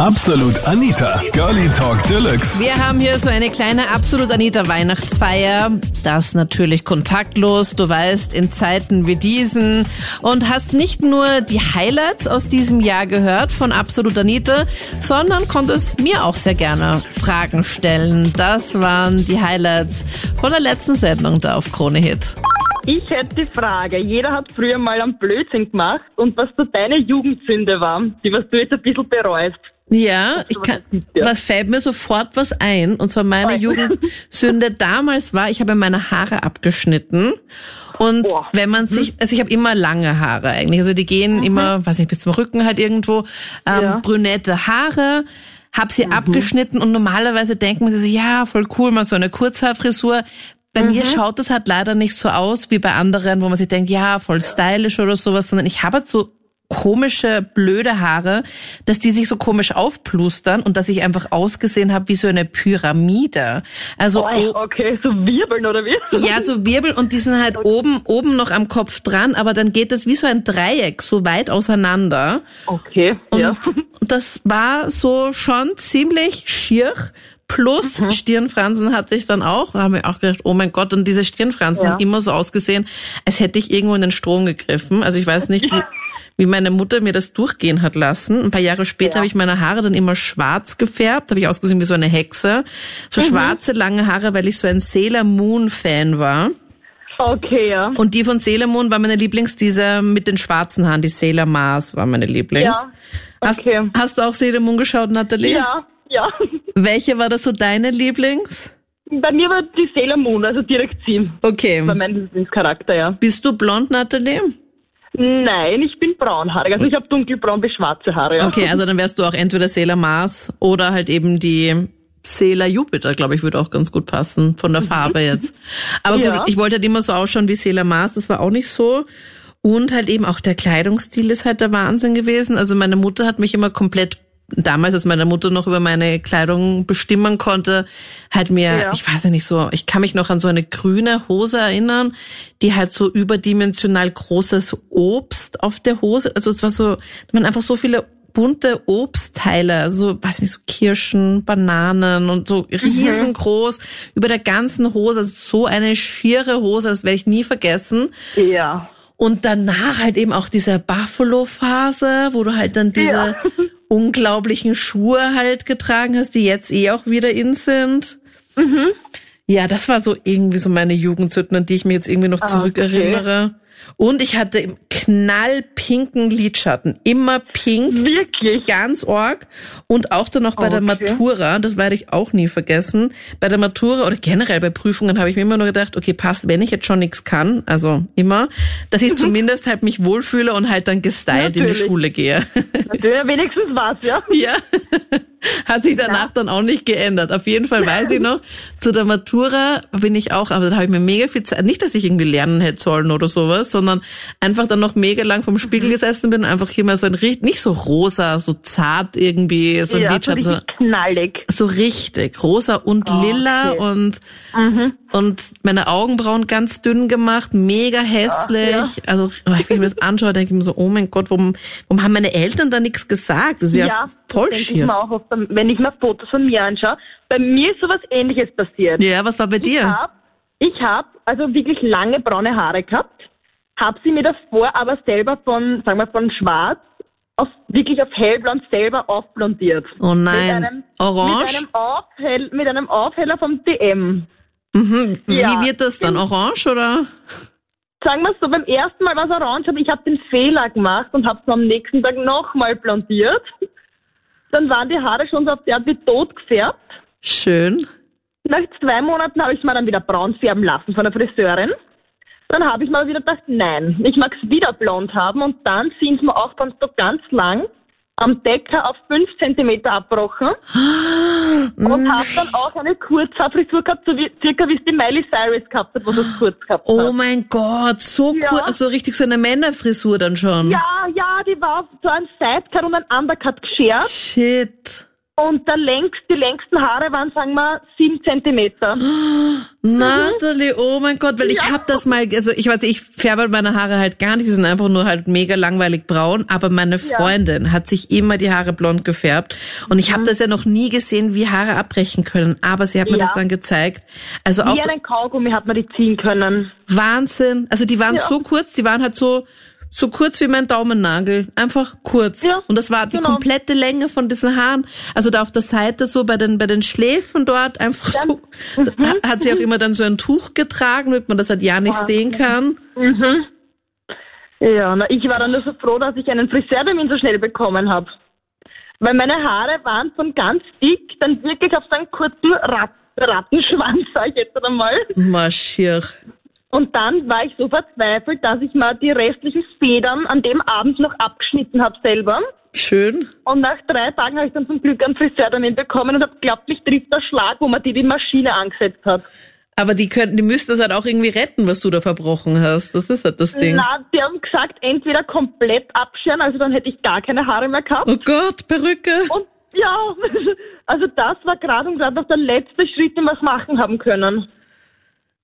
Absolut Anita, Girlie Talk Deluxe. Wir haben hier so eine kleine Absolut Anita Weihnachtsfeier. Das natürlich kontaktlos, du weißt, in Zeiten wie diesen. Und hast nicht nur die Highlights aus diesem Jahr gehört von Absolut Anita, sondern konntest mir auch sehr gerne Fragen stellen. Das waren die Highlights von der letzten Sendung da auf Krone Hit. Ich hätte die Frage, jeder hat früher mal einen Blödsinn gemacht und was so deine Jugendsünde war, die was du jetzt ein bisschen bereust. Ja, ich kann, was fällt mir sofort was ein? Und zwar meine. Jugendsünde damals war, ich habe meine Haare abgeschnitten. Und Boah. wenn man sich, also ich habe immer lange Haare eigentlich, also die gehen immer, weiß nicht, bis zum Rücken halt irgendwo, ähm, Ja. brünette Haare, hab sie abgeschnitten und normalerweise denkt man sich so, ja, voll cool, mal so eine Kurzhaarfrisur. Bei mir schaut das halt leider nicht so aus wie bei anderen, wo man sich denkt, ja, voll stylisch oder sowas, sondern ich habe halt so komische, blöde Haare, dass die sich so komisch aufplustern und dass ich einfach ausgesehen habe wie so eine Pyramide. Also Oh, okay, so Wirbeln oder wie? ja, so Wirbel und die sind halt oben, oben noch am Kopf dran, aber dann geht das wie so ein Dreieck so weit auseinander. Okay, Und ja. das war so schon ziemlich schier. Plus Mhm. Stirnfransen hatte ich dann auch. Da haben wir auch gedacht, oh mein Gott, und diese Stirnfransen Ja. haben immer so ausgesehen, als hätte ich irgendwo in den Strom gegriffen. Also ich weiß nicht, wie, wie meine Mutter mir das durchgehen hat lassen. Ein paar Jahre später Ja. habe ich meine Haare dann immer schwarz gefärbt, habe ich ausgesehen wie so eine Hexe. So Mhm. schwarze, lange Haare, weil ich so ein Sailor Moon Fan war. Okay, ja. Und die von Sailor Moon war meine Lieblings, diese mit den schwarzen Haaren, die Sailor Mars war meine Lieblings. Ja, Hast, okay. hast du auch Sailor Moon geschaut, Nathalie? Ja, ja. Welche war das so deine Lieblings? Bei mir war die Sailor Moon, also direkt sie. Okay. War mein Lieblingscharakter, ja. Bist du blond, Nathalie? Nein, ich bin braunhaarig. Also ich habe dunkelbraun bis schwarze Haare, ja. Okay, also dann wärst du auch entweder Sailor Mars oder halt eben die Sailor Jupiter, glaube ich, würde auch ganz gut passen, von der Farbe jetzt. Aber gut, Ja. ich wollte halt immer so ausschauen wie Sailor Mars, das war auch nicht so. Und halt eben auch der Kleidungsstil ist halt der Wahnsinn gewesen. Also meine Mutter hat mich immer komplett damals, als meine Mutter noch über meine Kleidung bestimmen konnte, hat mir, Ja. ich weiß ja nicht so, ich kann mich noch an so eine grüne Hose erinnern, die halt so überdimensional großes Obst auf der Hose, also es war so, waren einfach so viele bunte Obstteile, also weiß nicht, so Kirschen, Bananen und so riesengroß über der ganzen Hose, also so eine schiere Hose, das werde ich nie vergessen. Ja. Und danach halt eben auch diese Buffalo-Phase, wo du halt dann diese Ja. unglaublichen Schuhe halt getragen hast, die jetzt eh auch wieder in sind. Mhm. Ja, das war so irgendwie so meine Jugendsünden, an die ich mir jetzt irgendwie noch Ah, zurückerinnere. Und ich hatte im knallpinken Lidschatten. Immer pink, Wirklich? ganz org. Und auch dann noch bei der Okay. Matura, das werde ich auch nie vergessen. Bei der Matura oder generell bei Prüfungen habe ich mir immer nur gedacht, okay, passt, wenn ich jetzt schon nichts kann, also immer, dass ich zumindest halt mich wohlfühle und halt dann gestylt in die Natürlich. Schule gehe. Natürlich, wenigstens was, ja. ja. Hat sich danach dann auch nicht geändert. Auf jeden Fall weiß ich noch, zu der Matura bin ich auch, aber da habe ich mir mega viel Zeit, nicht, dass ich irgendwie lernen hätte sollen oder sowas, sondern einfach dann noch mega lang vom Spiegel Mhm. gesessen bin, einfach hier mal so ein, richt- nicht so rosa, so zart irgendwie, so ein ja, Lidschatten, so, richtig knallig. so richtig, rosa und lila Okay. und, Mhm. und meine Augenbrauen ganz dünn gemacht, mega hässlich. Ja. Also, wenn ich mir das anschaue, denke ich mir so, oh mein Gott, warum, warum haben meine Eltern da nichts gesagt? Das ist ja, voll denke ich schier. Wenn ich mir Fotos von mir anschaue. Bei mir ist sowas ähnliches passiert. Ja, was war bei Ich dir? habe ich hab also wirklich lange braune Haare gehabt, habe sie mir davor aber selber von, sagen wir, von schwarz auf, wirklich auf hellblond selber aufblondiert. Oh nein. Mit einem, Orange? Mit einem, Aufhell, mit einem Aufheller vom DM. Mhm. Ja. Wie wird das dann? Orange oder? Sagen wir so, beim ersten Mal war es orange, aber ich habe den Fehler gemacht und habe es am nächsten Tag nochmal blondiert. Dann waren die Haare schon so auf der Art wie tot gefärbt. Schön. Nach zwei Monaten habe ich es mir dann wieder braun färben lassen von der Friseurin. Dann habe ich mal wieder gedacht, nein, ich mag es wieder blond haben und dann sind es mir auch dann so ganz lang am Decker auf fünf Zentimeter abgebrochen und habe dann auch eine Kurzhaarfrisur gehabt, so wie, circa wie es die Miley Cyrus gehabt hat, wo es kurz gehabt Oh hat. mein Gott, so Ja. cool, so richtig so eine Männerfrisur dann schon. Ja, ja, die war auf so ein Sidecut und ein Undercut geschert Shit. Und der längst, die längsten Haare waren, sagen wir, sieben Zentimeter. Natalie, oh mein Gott, weil ich hab das mal, also ich weiß, ich färbe meine Haare halt gar nicht, die sind einfach nur halt mega langweilig braun, aber meine Freundin hat sich immer die Haare blond gefärbt und ich habe das ja noch nie gesehen, wie Haare abbrechen können, aber sie hat mir Ja. das dann gezeigt. Also auch Wie einen Kaugummi hat man die ziehen können. Wahnsinn. Also die waren Ja. so kurz, die waren halt so so kurz wie mein Daumennagel, einfach kurz. Ja, und das war die genau. komplette Länge von diesen Haaren. Also da auf der Seite so bei den bei den Schläfen dort einfach so. Da Mhm. Hat sie auch immer dann so ein Tuch getragen, damit man das halt ja nicht sehen kann. Mhm. Ja, na, ich war dann nur so froh, dass ich einen Friseurtermin so schnell bekommen habe. Weil meine Haare waren von ganz dick dann wirklich auf so einen kurzen Rat Rattenschwanz, sag ich jetzt einmal. Marschier. Und dann war ich so verzweifelt, dass ich mal die restlichen Federn an dem Abend noch abgeschnitten habe selber. Schön. Und nach drei Tagen habe ich dann zum Glück einen Friseurtermin bekommen und habe glaubt, mich trifft der Schlag, wo man die die Maschine angesetzt hat. Aber die könnten, die müssten das halt auch irgendwie retten, was du da verbrochen hast. Das ist halt das Ding. Na, die haben gesagt, entweder komplett abscheren, also dann hätte ich gar keine Haare mehr gehabt. Oh Gott, Perücke. Und ja, also das war gerade und gerade noch der letzte Schritt, den wir machen haben können.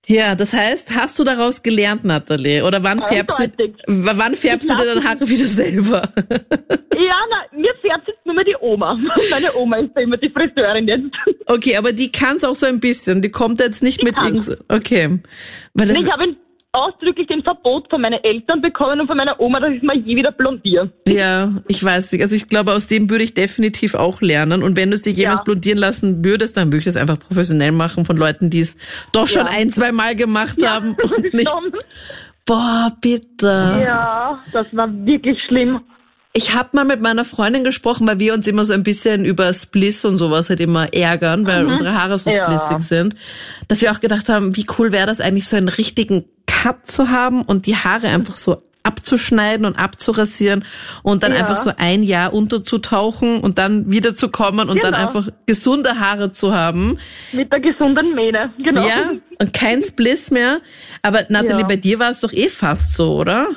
Ja, das heißt, hast du daraus gelernt, Natalie? Oder wann färbst du, wann färbst du dir deine Haare wieder selber? Ja, na, mir färbt jetzt nur mehr die Oma. Meine Oma ist da immer die Friseurin jetzt. Okay, aber die kann's auch so ein bisschen. Die kommt jetzt nicht mit kann's. irgend Okay. Weil das, Ich habe ein- ausdrücklich den Verbot von meinen Eltern bekommen und von meiner Oma, dass ich mal je wieder blondiere. ja, ich weiß nicht. Also ich glaube, aus dem würde ich definitiv auch lernen. Und wenn du es dir jemals Ja. blondieren lassen würdest, dann würde ich das einfach professionell machen von Leuten, die es doch schon Ja. ein, zwei Mal gemacht haben. das Und nicht, boah, bitte. Ja, das war wirklich schlimm. Ich habe mal mit meiner Freundin gesprochen, weil wir uns immer so ein bisschen über Spliss und sowas halt immer ärgern, weil unsere Haare so Ja. splissig sind, dass wir auch gedacht haben, wie cool wäre das eigentlich, so einen richtigen Cut zu haben und die Haare einfach so abzuschneiden und abzurasieren und dann Ja. einfach so ein Jahr unterzutauchen und dann wieder zu kommen und dann Genau. einfach gesunde Haare zu haben. Mit der gesunden Mähne, genau. Ja, und kein Spliss mehr. Aber Nathalie, Ja. bei dir war es doch eh fast so, oder?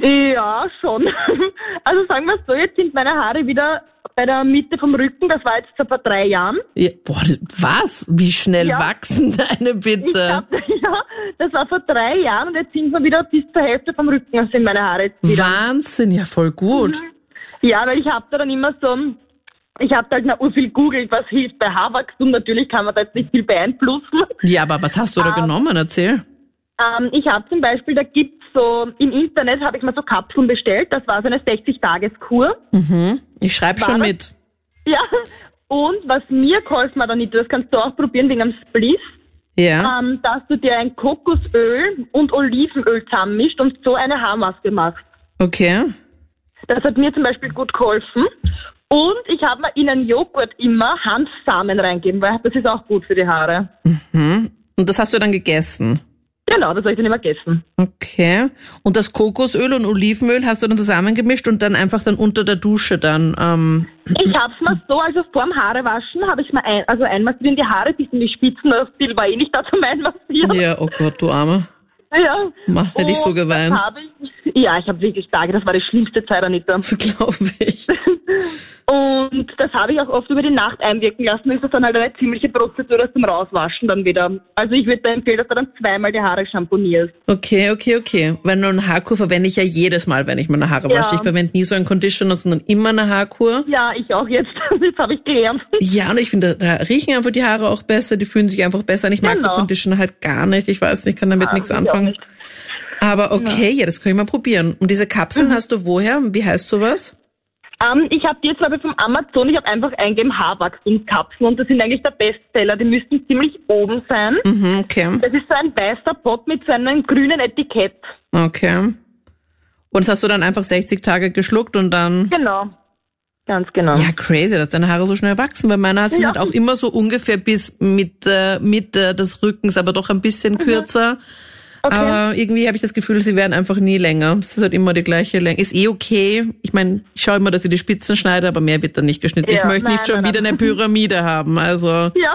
Ja, schon. Also sagen wir es so, jetzt sind meine Haare wieder bei der Mitte vom Rücken. Das war jetzt vor drei Jahren. Ja, boah, was? Wie schnell Ja. wachsen deine bitte? Ich glaub, ja, das war vor drei Jahren und jetzt sind wir wieder bis zur Hälfte vom Rücken sind meine Haare jetzt wieder. Wahnsinn, ja voll gut. Ja, weil ich habe da dann immer so, ich habe halt noch viel googelt, was hilft bei Haarwachstum. Natürlich kann man da jetzt nicht viel beeinflussen. Ja, aber was hast du da Ah. genommen? Erzähl. Ähm, ich habe zum Beispiel, da gibt's so, im Internet habe ich mal so Kapseln bestellt. Das war so eine 60-Tages-Kur. Mhm. Ich schreibe schon das? mit. Ja. Und was mir geholfen hat, Anita, das kannst du auch probieren wegen einem Spliss, Ja. ähm, dass du dir ein Kokosöl und Olivenöl zusammenmischt und so eine Haarmaske machst. Okay. Das hat mir zum Beispiel gut geholfen. Und ich habe mir in einen Joghurt immer Hanfsamen reingeben, weil das ist auch gut für die Haare. Mhm. Und das hast du dann gegessen. Genau, das habe ich dann immer gegessen. Okay. Und das Kokosöl und Olivenöl hast du dann zusammengemischt und dann einfach dann unter der Dusche dann. Ähm, Ich habe es mir so, also vorm Haarewaschen habe ich mir ein, also einmassiert in die Haare, bis in die Spitzen, das Bild war eh nicht da zum Einmassieren. ja, oh Gott, du Arme. Ja. Mach, hätte ich so geweint. ich, ja, ich habe wirklich Tage, das war die schlimmste Zeit, Anita. Das glaube ich. Und das habe ich auch oft über die Nacht einwirken lassen. Ist das dann halt eine ziemliche Prozedur das zum Rauswaschen dann wieder. Also ich würde da empfehlen, dass du dann zweimal die Haare shampoonierst. Okay, okay, okay. Weil nur eine Haarkur verwende ich ja jedes Mal, wenn ich meine Haare Ja. wasche. Ich verwende nie so einen Conditioner, sondern immer eine Haarkur. Ja, ich auch jetzt. Jetzt habe ich gelernt. Ja, und ich finde, da riechen einfach die Haare auch besser, die fühlen sich einfach besser an. Ich mag so Genau. Conditioner halt gar nicht. Ich weiß nicht, kann damit Ah, nichts ich auch anfangen. Aber okay, ja. das kann ich mal probieren. Und diese Kapseln Mhm. hast du woher? Wie heißt sowas? Ähm, ich habe die jetzt glaube ich vom Amazon, ich habe einfach eingegeben Haarwachstumskapseln und das sind eigentlich der Bestseller. Die müssten ziemlich oben sein. Mhm, okay. Das ist so ein weißer Pot mit so einem grünen Etikett. Okay. Und das hast du dann einfach 60 Tage geschluckt und dann. Genau. Ganz genau. Ja, crazy, dass deine Haare so schnell wachsen, weil meine sind Ja. halt auch immer so ungefähr bis Mitte, Mitte des Rückens, aber doch ein bisschen kürzer. Okay. Aber irgendwie habe ich das Gefühl, sie werden einfach nie länger. Es ist halt immer die gleiche Länge. Ist eh okay. Ich meine, ich schaue immer, dass ich die Spitzen schneide, aber mehr wird dann nicht geschnitten. Ja, ich möchte nein, nicht schon nein, wieder nein. eine Pyramide haben. Also Ja,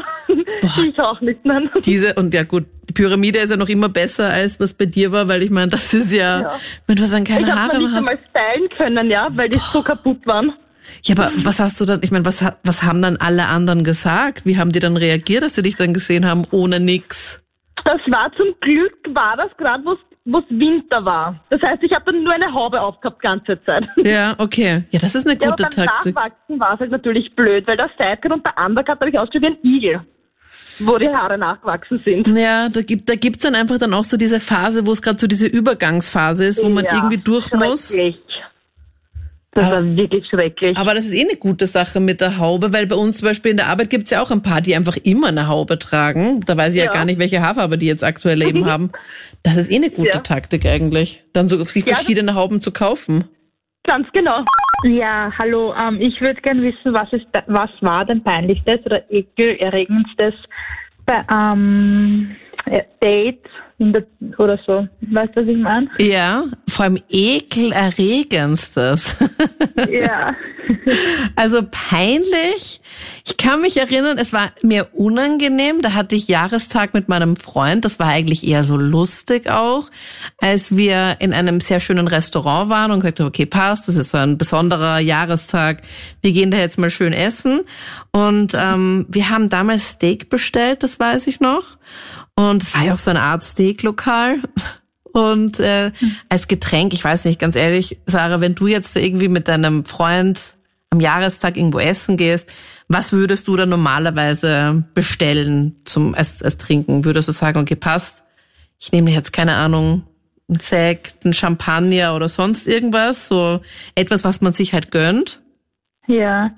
ich auch nicht. Nein. diese, und ja gut, die Pyramide ist ja noch immer besser, als was bei dir war, weil ich meine, das ist ja, Ja. wenn du dann keine Ich habe Haare mehr nicht hast. einmal stylen können, ja, weil die so kaputt waren. Ja, aber was hast du dann, ich meine, was, was haben dann alle anderen gesagt? Wie haben die dann reagiert, dass sie dich dann gesehen haben ohne nix? Das war zum Glück, war das gerade, wo es Winter war. Das heißt, ich habe dann nur eine Haube aufgehabt, ganze Zeit. Ja, okay. Ja, das ist eine Ja, gute aber beim Taktik. Nachwachsen war es halt natürlich blöd, weil der Sidecut und der Undercut habe ich ausgeschaut wie ein Igel, wo die Haare nachgewachsen sind. Ja, da gibt da gibt's dann einfach dann auch so diese Phase, wo es gerade so diese Übergangsphase ist, wo man Ja, irgendwie durch muss. Schrecklich. Das Aber- war wirklich schrecklich. Aber das ist eh eine gute Sache mit der Haube, weil bei uns zum Beispiel in der Arbeit gibt's ja auch ein paar, die einfach immer eine Haube tragen. Da weiß ich ja, Ja. gar nicht, welche Haarfarbe die jetzt aktuell eben haben. Das ist eh eine gute Ja. Taktik eigentlich. Dann so sich Ja, verschiedene Hauben zu kaufen. Ganz genau. Ja, hallo. Ähm, ich würde gern wissen, was ist, was war dein peinlichstes oder ekelerregendstes bei ähm, äh, Date oder so? Weißt du, was ich meine? Ja, vor allem ekelerregendstes. Ja. Also peinlich. Ich kann mich erinnern, es war mir unangenehm. Da hatte ich Jahrestag mit meinem Freund. Das war eigentlich eher so lustig auch, als wir in einem sehr schönen Restaurant waren und gesagt haben, okay, passt, das ist so ein besonderer Jahrestag. Wir gehen da jetzt mal schön essen. Und ähm, wir haben damals Steak bestellt, das weiß ich noch. Und es war ja auch so eine Art Steaklokal. Und äh, als Getränk, ich weiß nicht, ganz ehrlich, Sarah, wenn du jetzt irgendwie mit deinem Freund am Jahrestag irgendwo essen gehst, was würdest du da normalerweise bestellen zum als, als Trinken? Würdest du sagen, okay, passt, ich nehme jetzt keine Ahnung, ein Sekt, ein Champagner oder sonst irgendwas, so etwas, was man sich halt gönnt? Ja.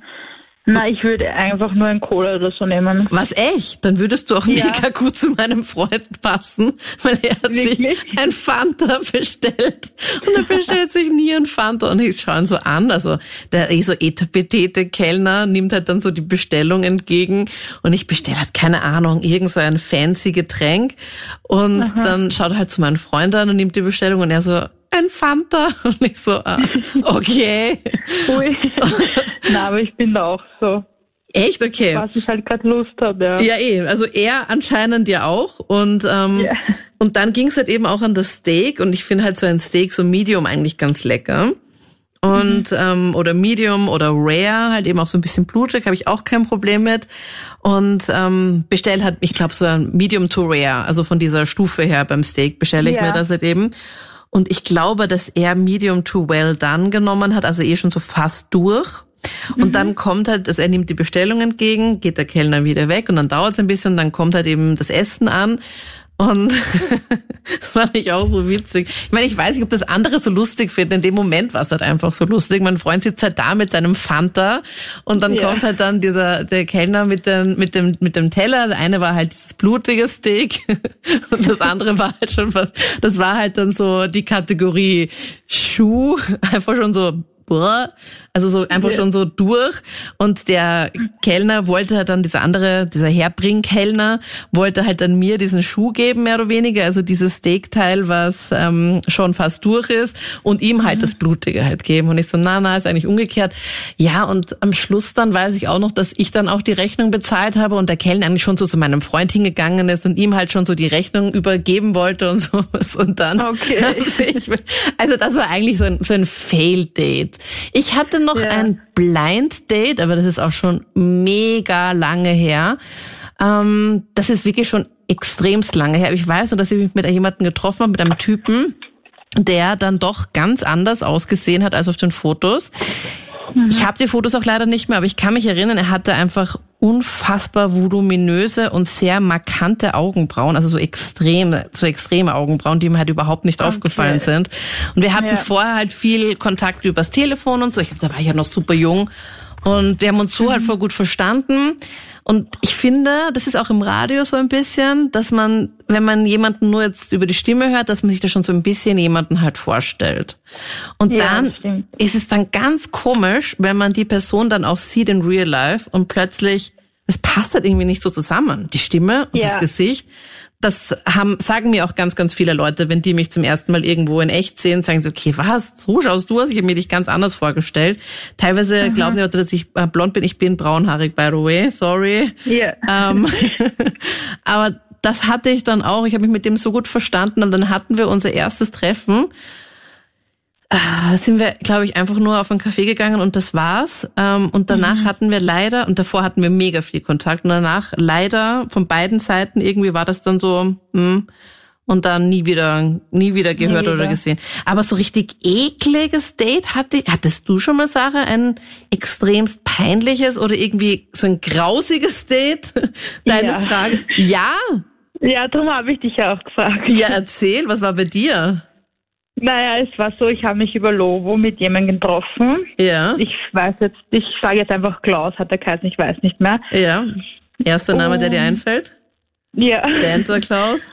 Na, ich würde einfach nur ein Cola oder so nehmen. Was echt? Dann würdest du auch Ja. mega gut zu meinem Freund passen, weil er hat sich Wirklich? ein Fanta bestellt und er bestellt sich nie ein Fanta und ich schaue ihn so an, also der eh so etepetete Kellner nimmt halt dann so die Bestellung entgegen und ich bestelle halt keine Ahnung, irgend so ein fancy Getränk und dann schaut er halt zu meinem Freund an und nimmt die Bestellung und er so ein Fanta und ich so ah, okay Ui. Na, aber ich bin da auch so, echt okay was ich halt gerade Lust habe. Ja. Ja, eh. Also er anscheinend ja auch. Und, ähm, Ja. und dann ging es halt eben auch an das Steak. Und ich finde halt so ein Steak, so Medium eigentlich ganz lecker. Und, ähm, oder Medium oder Rare, halt eben auch so ein bisschen blutig, habe ich auch kein Problem mit. Und ähm, bestell halt, ich glaube, so ein Medium to Rare, also von dieser Stufe her beim Steak bestelle ich Ja. mir das halt eben. Und ich glaube, dass er Medium to Well Done genommen hat, also eh schon so fast durch. Und dann kommt halt, also er nimmt die Bestellung entgegen, geht der Kellner wieder weg und dann dauert es ein bisschen und dann kommt halt eben das Essen an. Und das fand ich auch so witzig. Ich meine, ich weiß nicht, ob das andere so lustig finden. In dem Moment war es halt einfach so lustig. Mein Freund sitzt halt da mit seinem Fanta und dann Ja. kommt halt dann dieser der Kellner mit dem mit dem mit dem Teller. Der eine war halt dieses blutige Steak und das andere war halt schon was. Das war halt dann so die Kategorie Schuh, einfach schon so boah, also so einfach schon so durch. Und der Kellner wollte halt dann, dieser andere, dieser Herbring-Kellner, wollte halt dann mir diesen Schuh geben, mehr oder weniger, also dieses Steakteil, was ähm, schon fast durch ist, und ihm halt das Blutige halt geben. Und ich so, na, na, ist eigentlich umgekehrt. Ja, und am Schluss dann weiß ich auch noch, dass ich dann auch die Rechnung bezahlt habe und der Kellner eigentlich schon so zu meinem Freund hingegangen ist und ihm halt schon so die Rechnung übergeben wollte und sowas. Und dann Okay. also, ich, also das war eigentlich so ein, so ein Fail-Date. Ich hatte noch Ja. ein Blind-Date, aber das ist auch schon mega lange her. Ähm, das ist wirklich schon extremst lange her. Ich weiß nur, dass ich mich mit jemandem getroffen habe, mit einem Typen, der dann doch ganz anders ausgesehen hat als auf den Fotos. Ich habe die Fotos auch leider nicht mehr, aber ich kann mich erinnern, er hatte einfach unfassbar voluminöse und sehr markante Augenbrauen, also so extrem, so extreme Augenbrauen, die mir halt überhaupt nicht aufgefallen sind. Und wir hatten Ja. vorher halt viel Kontakt übers Telefon und so. Ich glaube, da war ich ja noch super jung. Und wir haben uns so halt voll gut verstanden. Und ich finde, das ist auch im Radio so ein bisschen, dass man, wenn man jemanden nur jetzt über die Stimme hört, dass man sich da schon so ein bisschen jemanden halt vorstellt. Und Ja, dann ist es dann ganz komisch, wenn man die Person dann auch sieht in Real Life und plötzlich, es passt halt irgendwie nicht so zusammen. Die Stimme und Ja. das Gesicht. Das haben, sagen mir auch ganz, ganz viele Leute, wenn die mich zum ersten Mal irgendwo in echt sehen, sagen sie, okay, was? So schaust du aus? Ich habe mir dich ganz anders vorgestellt. Teilweise glauben die Leute, dass ich äh, blond bin. Ich bin braunhaarig, by the way. Sorry. Ja. Ähm, aber das hatte ich dann auch. Ich habe mich mit dem so gut verstanden und dann hatten wir unser erstes Treffen. Ah, sind wir, glaube ich, einfach nur auf einen Café gegangen und das war's. Ähm, und danach hatten wir leider, und davor hatten wir mega viel Kontakt, und danach leider von beiden Seiten irgendwie war das dann so, hm, und dann nie wieder, nie wieder gehört wieder. oder gesehen. Aber so richtig ekliges Date hatte, hattest du schon mal, Sarah, ein extremst peinliches oder irgendwie so ein grausiges Date? Deine Ja. Frage. Ja? Ja, darum habe ich dich ja auch gefragt. Ja, erzähl, was war bei dir? Naja, es war so, ich habe mich über Lovo mit jemandem getroffen. Ja, Ich weiß jetzt, ich sage jetzt einfach Klaus, hat er geheißen, ich weiß nicht mehr. ja. Erster Name, der dir Um. einfällt? Ja. Santa Claus?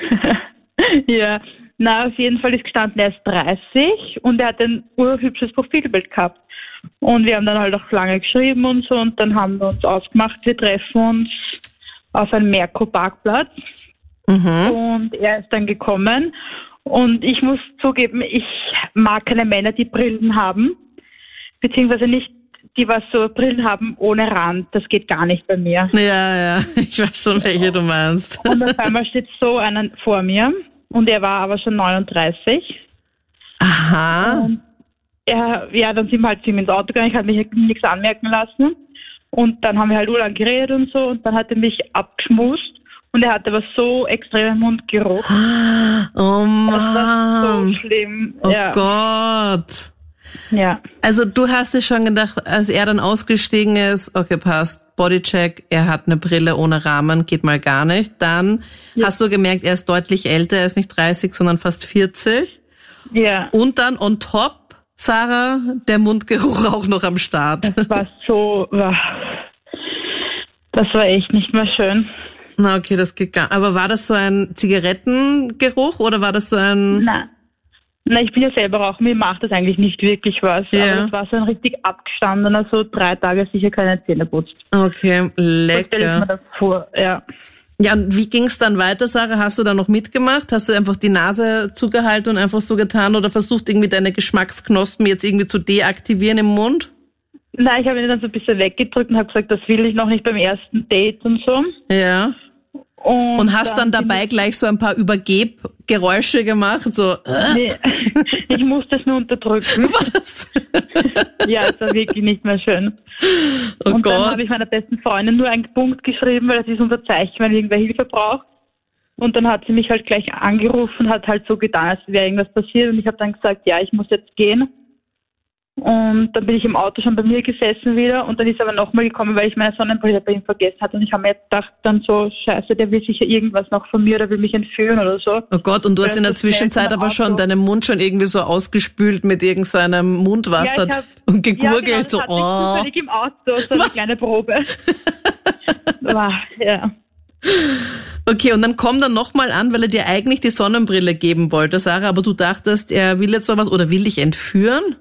ja. Na, auf jeden Fall ist gestanden, er ist 30 und er hat ein urhübsches Profilbild gehabt. Und wir haben dann halt auch lange geschrieben und so und dann haben wir uns ausgemacht, wir treffen uns auf einem Merkur-Parkplatz Mhm. und er ist dann gekommen und ich muss zugeben, ich mag keine Männer, die Brillen haben, beziehungsweise nicht, die was so Brillen haben ohne Rand, das geht gar nicht bei mir. Ja, ja, ich weiß schon, welche du meinst. Und auf einmal steht so einer vor mir und er war aber schon 39. Aha. Und er, ja, dann sind wir halt zu ihm ins Auto gegangen, ich habe mich nichts anmerken lassen. Und dann haben wir halt urlang geredet und so und dann hat er mich abgeschmust und er hatte aber so extremen Mundgeruch. Oh Das war so Mann. schlimm. Oh ja, Gott. ja. Also du hast dir schon gedacht, als er dann ausgestiegen ist, okay, passt, Bodycheck, er hat eine Brille ohne Rahmen, geht mal gar nicht. Dann hast du gemerkt, er ist deutlich älter, er ist nicht 30, sondern fast 40. Ja, Und dann on top, Sarah, der Mundgeruch auch noch am Start. das war so, das war echt nicht mehr schön. Na okay, das geht gar Aber war das so ein Zigarettengeruch oder war das so ein... Nein. Na, ich bin ja selber Raucher, mir macht das eigentlich nicht wirklich was. Ja. Aber das war so ein richtig abgestandener, so drei Tage sicher keine Zähne putzt. Okay, So stelle ich mir lecker. das vor, ja. Ja, und wie ging's dann weiter, Sarah? Hast du da noch mitgemacht? Hast du einfach die Nase zugehalten und einfach so getan oder versucht irgendwie deine Geschmacksknospen jetzt irgendwie zu deaktivieren im Mund? Nein, ich habe ihn dann so ein bisschen weggedrückt und habe gesagt, das will ich noch nicht beim ersten Date und so. Ja. Und, Und hast dann bin dabei gleich so ein paar Übergebgeräusche gemacht, so, äh, Ich, nee, ich musste es nur unterdrücken. was? Ja, es war wirklich nicht mehr schön. Oh und dann Gott. habe ich meiner besten Freundin nur einen Punkt geschrieben, weil das ist unser Zeichen, wenn irgendwer Hilfe braucht. Und dann hat sie mich halt gleich angerufen, hat halt so getan, als wäre irgendwas passiert. Und ich habe dann gesagt, ja, ich muss jetzt gehen. Und dann bin ich im Auto schon bei mir gesessen wieder. Und dann ist er aber nochmal gekommen, weil ich meine Sonnenbrille bei ihm vergessen hatte. Und ich habe mir gedacht, dann so, scheiße, der will sicher irgendwas noch von mir, der will mich entführen oder so. Oh Gott, und du hast in der Zwischenzeit aber schon deinen Mund schon irgendwie so ausgespült mit irgend so einem Mundwasser Ja, ich hab- und gegurgelt, ja, genau, so, ich oh. zufällig im Auto, so eine kleine Probe. Wow, ja. Okay, und dann komm dann nochmal an, weil er dir eigentlich die Sonnenbrille geben wollte, Sarah, aber du dachtest, er will jetzt sowas oder will dich entführen?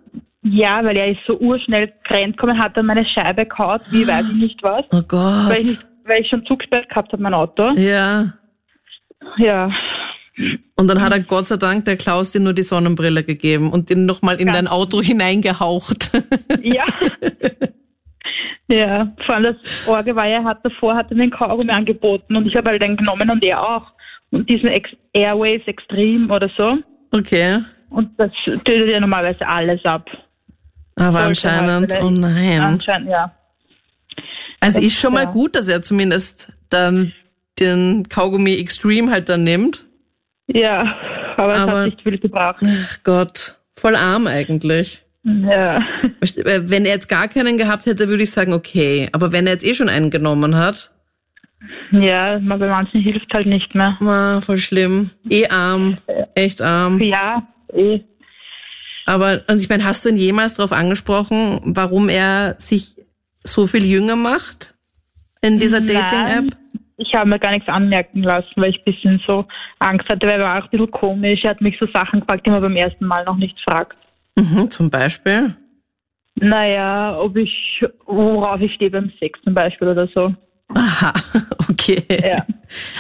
Ja, weil er ist so urschnell gekommen, hat dann meine Scheibe gehaut, wie weiß ich nicht was, Oh weil ich, Gott. weil ich schon zugesperrt gehabt habe, mein Auto. Ja. Ja, Und dann hat er Gott sei Dank der Klaus dir nur die Sonnenbrille gegeben und den nochmal in Ja. dein Auto hineingehaucht. ja. Ja, vor allem das Orge war er hat davor hat er den Kaugummi angeboten und ich habe halt den genommen und er auch. Und diesen Ex Airways Extreme oder so. Okay. Und das tötet ja normalerweise alles ab. Aber anscheinend, halt oh nein. Anscheinend, ja. Also das- ist schon mal gut, dass er zumindest dann den Kaugummi Extreme halt dann nimmt. Ja, aber es Aber- hat nicht viel gebracht. Ach Gott, voll arm eigentlich. Ja. Wenn er jetzt gar keinen gehabt hätte, würde ich sagen, okay. Aber wenn er jetzt eh schon einen genommen hat, Ja, bei manchen hilft halt nicht mehr. war voll schlimm. Eh arm, echt arm. Ja, eh. Aber also ich meine, hast du ihn jemals darauf angesprochen, warum er sich so viel jünger macht in dieser. Dating-App? Ich habe mir gar nichts anmerken lassen, weil ich ein bisschen so Angst hatte, weil er war auch ein bisschen komisch. Er hat mich so Sachen gefragt, die man beim ersten Mal noch nicht fragt. Mhm, zum Beispiel. Naja, ob ich, worauf ich stehe beim Sex zum Beispiel oder so. Aha, okay. Ja.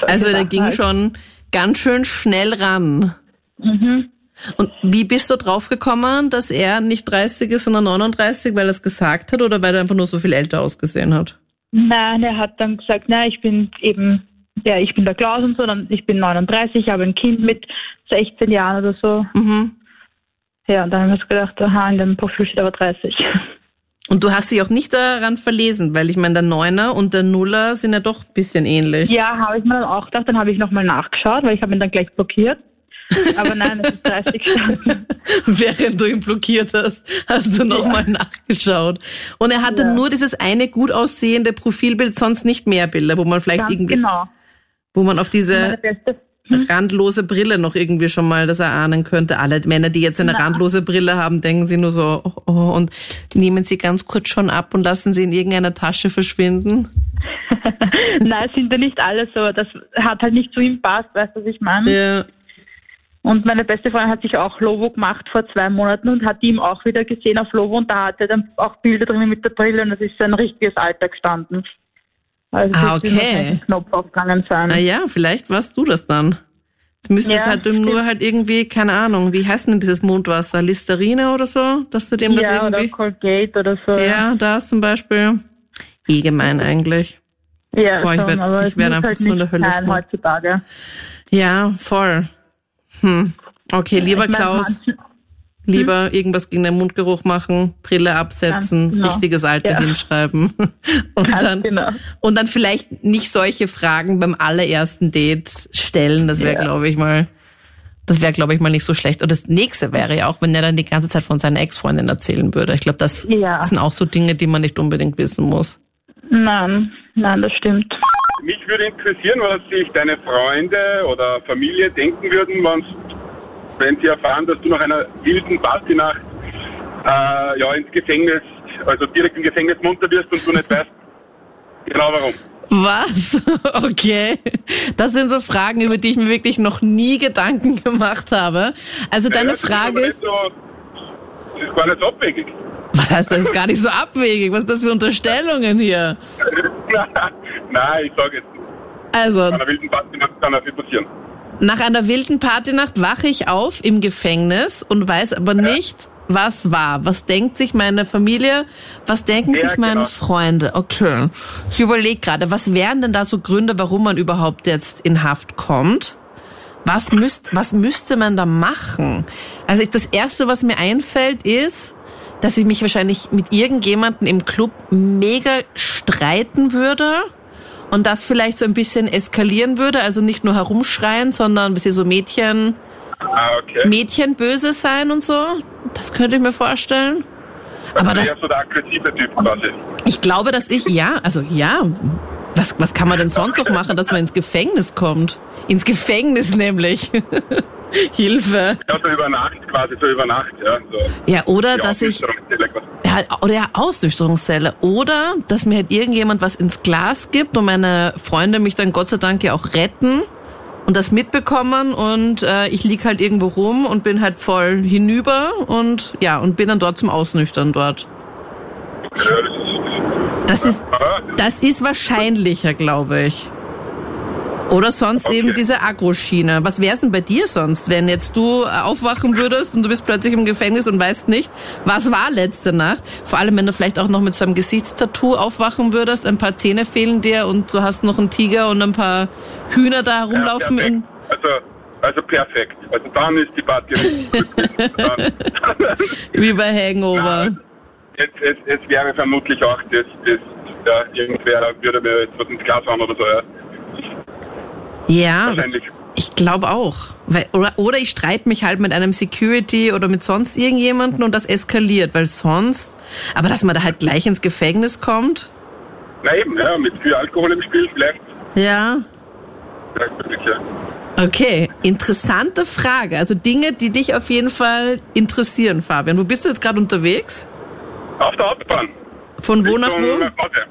Also der ging halt. schon ganz schön schnell ran. Mhm. Und wie bist du drauf gekommen, dass er nicht 30 ist, sondern 39, weil er es gesagt hat oder weil er einfach nur so viel älter ausgesehen hat? Nein, er hat dann gesagt, na, ich bin eben, ja, ich bin der Klaus und so, dann, ich bin 39, ich habe ein Kind mit 16 Jahren oder so. Mhm. Ja, und dann haben wir uns gedacht, aha, in dem Profil steht aber 30. Und du hast dich auch nicht daran verlesen, weil ich meine, der Neuner und der Nuller sind ja doch ein bisschen ähnlich. Ja, habe ich mir dann auch gedacht, dann habe ich nochmal nachgeschaut, weil ich habe ihn dann gleich blockiert. Aber nein, es ist 30 gestanden. Während du ihn blockiert hast, hast du nochmal nachgeschaut. Und er hatte Ja. nur dieses eine gut aussehende Profilbild, sonst nicht mehr Bilder, wo man vielleicht Ganz irgendwie, genau. wo man auf diese beste, randlose Brille noch irgendwie schon mal das erahnen könnte. Alle Männer, die jetzt eine Na. randlose Brille haben, denken sie nur so, oh, oh, und nehmen sie ganz kurz schon ab und lassen sie in irgendeiner Tasche verschwinden. nein, sind ja nicht alle so. Das hat halt nicht zu ihm passt, weißt du, was ich meine? Ja. Und meine beste Freundin hat sich auch Lovo gemacht vor zwei Monaten und hat ihm auch wieder gesehen auf Lovo und da hat er dann auch Bilder drin mit der Brille und es ist sein richtiges Alter gestanden. Also es Ah, okay. ein Knopf aufgegangen sein. Na ja, vielleicht warst du das dann. Jetzt müsste es Ja, halt nur stimmt. halt irgendwie, keine Ahnung, wie heißt denn dieses Mondwasser? Listerine oder so? Dass du dem das ja, oder irgendwie. Colgate oder so. Ja, das zum Beispiel. Eh gemein eigentlich. ja Boah, ich schon, werd- aber ich es werd muss einfach halt so in der Hölle sein heutzutage. Ja, voll. Hm. Okay, lieber Ich mein, Klaus, manche- lieber irgendwas gegen den Mundgeruch machen, Brille absetzen, genau. richtiges Alter Ja. hinschreiben. Und Ganz dann, genau. und dann vielleicht nicht solche Fragen beim allerersten Date stellen. Das wäre, Ja. glaube ich, mal, das wäre, glaube ich, mal nicht so schlecht. Und das nächste wäre ja auch, wenn er dann die ganze Zeit von seiner Ex-Freundin erzählen würde. Ich glaube, das Ja. sind auch so Dinge, die man nicht unbedingt wissen muss. Nein, nein, das stimmt. Mich würde interessieren, was sich deine Freunde oder Familie denken würden, wenn sie erfahren, dass du nach einer wilden Partynacht äh, ja, ins Gefängnis, also direkt im Gefängnis munter wirst und du nicht weißt genau warum. Was? Okay. Das sind so Fragen, über die ich mir wirklich noch nie Gedanken gemacht habe. Also deine Ja, Frage ist, So, das ist gar nicht so abwegig. was heißt das ist gar nicht so abwegig? Was ist das für Unterstellungen hier? Nein, ich sage jetzt, Also, an einer wilden Partynacht kann das viel passieren. nach einer wilden Partynacht wache ich auf im Gefängnis und weiß aber nicht, was war. Was denkt sich meine Familie? Was denken Ja, sich meine genau. Freunde? Okay. Ich überlege gerade, was wären denn da so Gründe, warum man überhaupt jetzt in Haft kommt? Was, müsst, was müsste man da machen? Also ich, das Erste, was mir einfällt, ist, dass ich mich wahrscheinlich mit irgendjemandem im Club mega streiten würde und das vielleicht so ein bisschen eskalieren würde. Also nicht nur herumschreien, sondern ein bisschen so Mädchen, Ah, okay. Mädchen böse sein und so. Das könnte ich mir vorstellen. Aber also das, eher so der aggressive Typ quasi. ich glaube, dass ich, ja, also ja. Was, was kann man denn sonst noch machen, dass man ins Gefängnis kommt? Ins Gefängnis nämlich. Hilfe. Ja, so über Nacht quasi, so über Nacht, ja. So. Ja, oder dass ich, ja, oder ja, Ausnüchterungszelle. Oder, dass mir halt irgendjemand was ins Glas gibt und meine Freunde mich dann Gott sei Dank ja auch retten und das mitbekommen und äh, ich lieg halt irgendwo rum und bin halt voll hinüber und ja, und bin dann dort zum Ausnüchtern dort. Ja, das ist, Das ist, aber das ist wahrscheinlicher, glaube ich. Oder sonst Okay. eben diese Agro-Schiene. Was wär's denn bei dir sonst, wenn jetzt du äh, aufwachen würdest und du bist plötzlich im Gefängnis und weißt nicht, was war letzte Nacht? Vor allem, wenn du vielleicht auch noch mit so einem Gesichtstattoo aufwachen würdest, ein paar Zähne fehlen dir und du hast noch einen Tiger und ein paar Hühner da ja, herumlaufen. in, Also, also perfekt. Also dann ist die Party richtig wie bei Hangover. es, es, es wäre vermutlich auch das, das ja, irgendwer würde mir jetzt was ins Glas hauen oder so, ja. Ja, Wahrscheinlich. Ich glaube auch. Weil, oder, oder ich streite mich halt mit einem Security oder mit sonst irgendjemanden und das eskaliert, weil sonst, aber dass man da halt gleich ins Gefängnis kommt, Na eben, ja, mit viel Alkohol im Spiel vielleicht. ja. Vielleicht wirklich, ja. Okay, interessante Frage. Also Dinge, die dich auf jeden Fall interessieren, Fabian. Wo bist du jetzt gerade unterwegs? Auf der Autobahn. Von wo nach Richtung wo? Hause.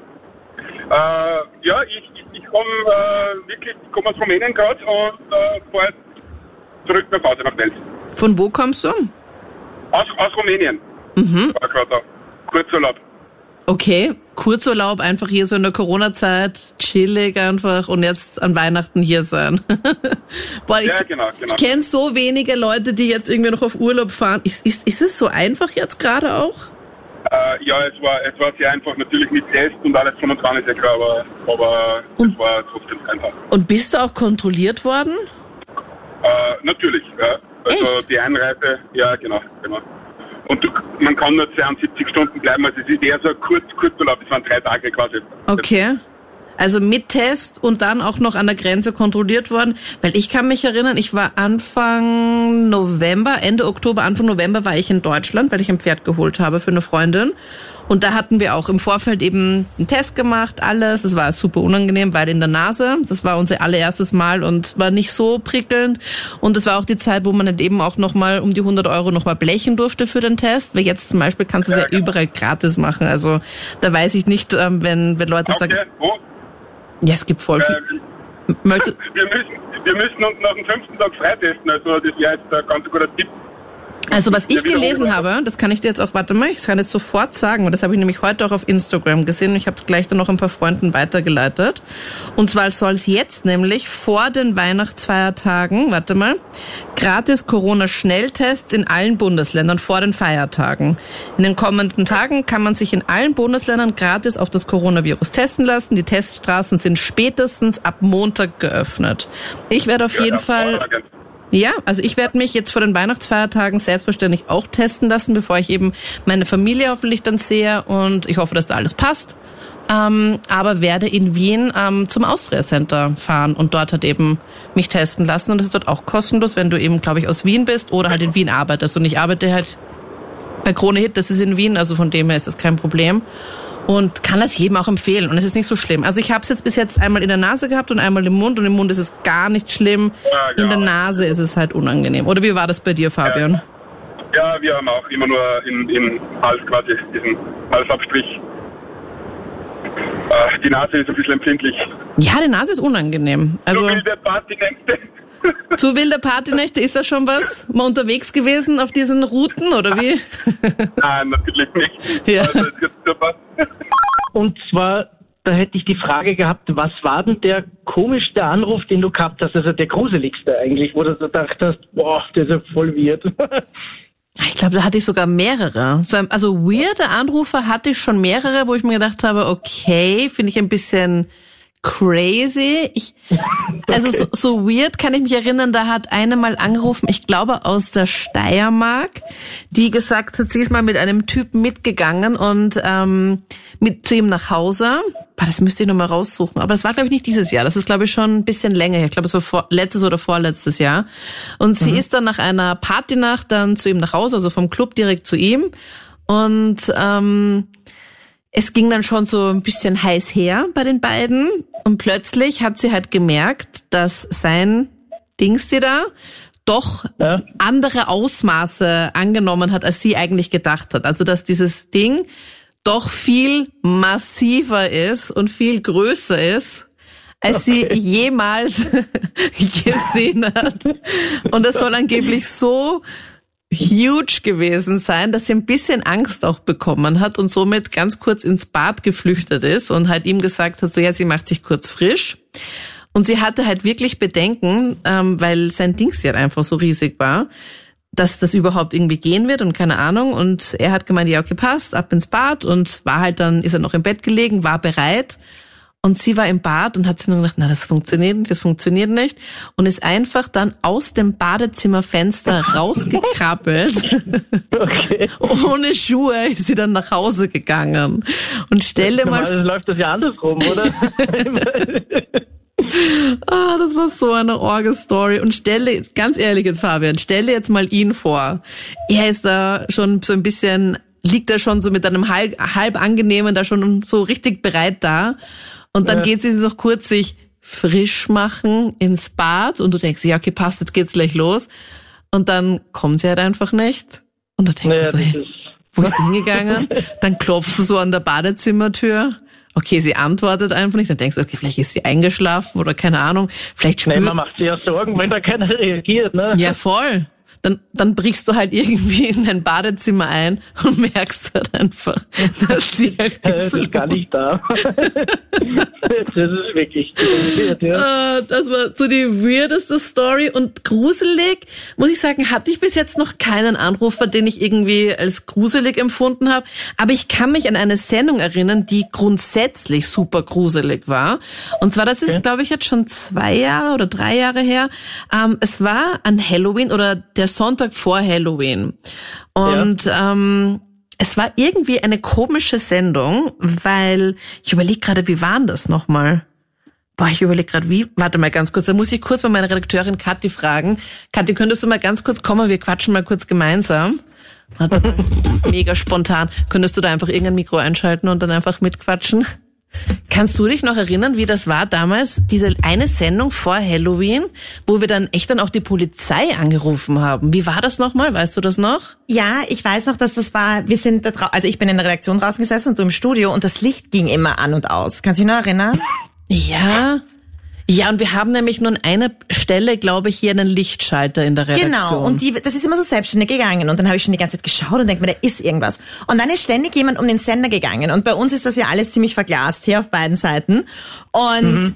Äh, ja, ich, ich, komme äh, wirklich, ich komme aus Rumänien gerade und äh, fahre zurück nach Hause nach Wels. Von wo kommst du? Aus, aus Rumänien. Mhm. War gerade da. Kurzurlaub. Okay, Kurzurlaub, einfach hier so in der Corona-Zeit, chillig einfach und jetzt an Weihnachten hier sein. Boah, ich, Ja, genau, genau. ich kenne so wenige Leute, die jetzt irgendwie noch auf Urlaub fahren. Ist, ist, ist es so einfach jetzt gerade auch? Äh, ja, es war, es war sehr einfach, natürlich mit Test und alles drum und dran ist ja klar, aber, aber Und- es war trotzdem einfach. Und bist du auch kontrolliert worden? Äh, natürlich, ja. Also Echt? die Einreise, ja genau, genau. Und du, man kann nur 72 Stunden bleiben, also es ist eher so ein Kurz, Kurzurlaub, es waren drei Tage quasi. Okay. Also mit Test und dann auch noch an der Grenze kontrolliert worden, weil ich kann mich erinnern, ich war Anfang November, Ende Oktober, Anfang November war ich in Deutschland, weil ich ein Pferd geholt habe für eine Freundin. Und da hatten wir auch im Vorfeld eben einen Test gemacht, alles. Es war super unangenehm, weil in der Nase. Das war unser allererstes Mal und war nicht so prickelnd. Und das war auch die Zeit, wo man halt eben auch nochmal um die 100 Euro nochmal blechen durfte für den Test. Weil jetzt zum Beispiel kannst du es ja, Ja, genau. überall gratis machen. Also da weiß ich nicht, ähm, wenn, wenn Leute sagen, Okay, wo? Ja, es gibt voll viel. Äh, wir, müssen, wir müssen uns nach dem fünften Tag freitesten, also das wäre jetzt ein ganz guter Tipp. Also was ich gelesen habe, das kann ich dir jetzt auch, warte mal, ich kann es sofort sagen, und das habe ich nämlich heute auch auf Instagram gesehen und ich habe es gleich dann noch ein paar Freunden weitergeleitet. Und zwar soll es jetzt nämlich vor den Weihnachtsfeiertagen, warte mal, gratis Corona-Schnelltests in allen Bundesländern vor den Feiertagen. In den kommenden Tagen kann man sich in allen Bundesländern gratis auf das Coronavirus testen lassen. Die Teststraßen sind spätestens ab Montag geöffnet. Ich werde auf Ja, jeden Fall hervorragend. Ja, also ich werde mich jetzt vor den Weihnachtsfeiertagen selbstverständlich auch testen lassen, bevor ich eben meine Familie hoffentlich dann sehe und ich hoffe, dass da alles passt. Ähm, aber werde in Wien ähm, zum Austria Center fahren und dort halt eben mich testen lassen. Und das ist dort auch kostenlos, wenn du eben, glaube ich, aus Wien bist oder halt in Wien arbeitest. Und ich arbeite halt bei Krone Hit, das ist in Wien, also von dem her ist das kein Problem und kann das jedem auch empfehlen und es ist nicht so schlimm. Also ich habe es jetzt bis jetzt einmal in der Nase gehabt und einmal im Mund und im Mund ist es gar nicht schlimm. Ja, In der genau. Nase ist es halt unangenehm. Oder wie war das bei dir, Fabian? Ja, wir haben auch immer nur in, in Hals quasi diesen Halsabstrich. Äh, die Nase ist ein bisschen empfindlich. Ja, die Nase ist unangenehm. Also Partynächte. Zu wilde Partynächte ist da schon was? Mal unterwegs gewesen auf diesen Routen oder wie? Nein, natürlich nicht. Ja. Also. Und zwar, da hätte ich die Frage gehabt, was war denn der komischste Anruf, den du gehabt hast, also der gruseligste eigentlich, wo du so gedacht hast, boah, der ist ja voll weird. Ich glaube, da hatte ich sogar mehrere. So, Also weirde Anrufe hatte ich schon mehrere, wo ich mir gedacht habe, okay, finde ich ein bisschen crazy. Ich, also so, so weird kann ich mich erinnern, da hat eine mal angerufen, ich glaube aus der Steiermark, die gesagt hat, sie ist mal mit einem Typen mitgegangen und ähm, mit zu ihm nach Hause. Boah, das müsste ich noch mal raussuchen. Aber das war, glaube ich, nicht dieses Jahr. Das ist, glaube ich, schon ein bisschen länger her. Ich glaube, es war vor, letztes oder vorletztes Jahr. Und sie ist dann nach einer Partynacht dann zu ihm nach Hause, also vom Club direkt zu ihm. Und ähm, es ging dann schon so ein bisschen heiß her bei den beiden. Und plötzlich hat sie halt gemerkt, dass sein Dings die da doch Ja. andere Ausmaße angenommen hat, als sie eigentlich gedacht hat. Also dass dieses Ding doch viel massiver ist und viel größer ist, als sie jemals gesehen hat. Und das soll angeblich so huge gewesen sein, dass sie ein bisschen Angst auch bekommen hat und somit ganz kurz ins Bad geflüchtet ist und halt ihm gesagt hat, so ja, sie macht sich kurz frisch. Und sie hatte halt wirklich Bedenken, ähm, weil sein Dings ja einfach so riesig war, dass das überhaupt irgendwie gehen wird und keine Ahnung. Und er hat gemeint, ja, okay, passt, ab ins Bad und war halt dann, ist er noch im Bett gelegen, war bereit. Und sie war im Bad und hat sich nur gedacht, na, das funktioniert nicht, das funktioniert nicht. Und ist einfach dann aus dem Badezimmerfenster rausgekrabbelt. Okay. Ohne Schuhe ist sie dann nach Hause gegangen. Und stell dir mal läuft das ja andersrum, oder? Ah, das war so eine Orge-Story. Und stelle, ganz ehrlich jetzt, Fabian, stelle jetzt mal ihn vor. Er ist da schon so ein bisschen, liegt da schon so mit einem halb, halb angenehmen, da schon so richtig bereit da. Und dann Ja. geht sie noch kurz sich frisch machen ins Bad und du denkst, ja, okay, passt, jetzt geht's gleich los. Und dann kommt sie halt einfach nicht. Und du denkst naja, so, das hey, wo ist sie hingegangen? Dann klopfst du so an der Badezimmertür. Okay, sie antwortet einfach nicht. Dann denkst du, okay, vielleicht ist sie eingeschlafen oder keine Ahnung. Vielleicht nein, spürt, man macht sich ja Sorgen, wenn da keiner reagiert, ne? ja voll. Dann, dann brichst du halt irgendwie in dein Badezimmer ein und merkst halt einfach, dass sie halt Äh, das ist gar nicht da. das ist wirklich weird, ja. Äh, Das war so die weirdeste Story und gruselig, muss ich sagen, hatte ich bis jetzt noch keinen Anrufer, den ich irgendwie als gruselig empfunden habe. Aber ich kann mich an eine Sendung erinnern, die grundsätzlich super gruselig war. Und zwar, das ist, glaube ich, jetzt schon zwei Jahre oder drei Jahre her. Ähm, es war an Halloween oder der Sonntag vor Halloween. Und ähm, es war irgendwie eine komische Sendung, weil ich überlege gerade, wie war denn das nochmal? Boah, ich überlege gerade, wie. Warte mal ganz kurz. Da muss ich kurz mal meine Redakteurin Kathi fragen. Kathi, könntest du mal ganz kurz kommen? Wir quatschen mal kurz gemeinsam. Warte mal. Mega spontan. Könntest du da einfach irgendein Mikro einschalten und dann einfach mitquatschen? Kannst du dich noch erinnern, wie das war damals, diese eine Sendung vor Halloween, wo wir dann echt dann auch die Polizei angerufen haben? Wie war das nochmal? Weißt du das noch? Ja, ich weiß noch, dass das war, wir sind da draußen, also ich bin in der Redaktion draußen gesessen und du im Studio und das Licht ging immer an und aus. Kannst du dich noch erinnern? Ja. Ja, und wir haben nämlich nur an einer Stelle, glaube ich, hier einen Lichtschalter in der Redaktion. Genau, und die, das ist immer so selbstständig gegangen. Und dann habe ich schon die ganze Zeit geschaut und denke mir, da ist irgendwas. Und dann ist ständig jemand um den Sender gegangen. Und bei uns ist das ja alles ziemlich verglast hier auf beiden Seiten. Und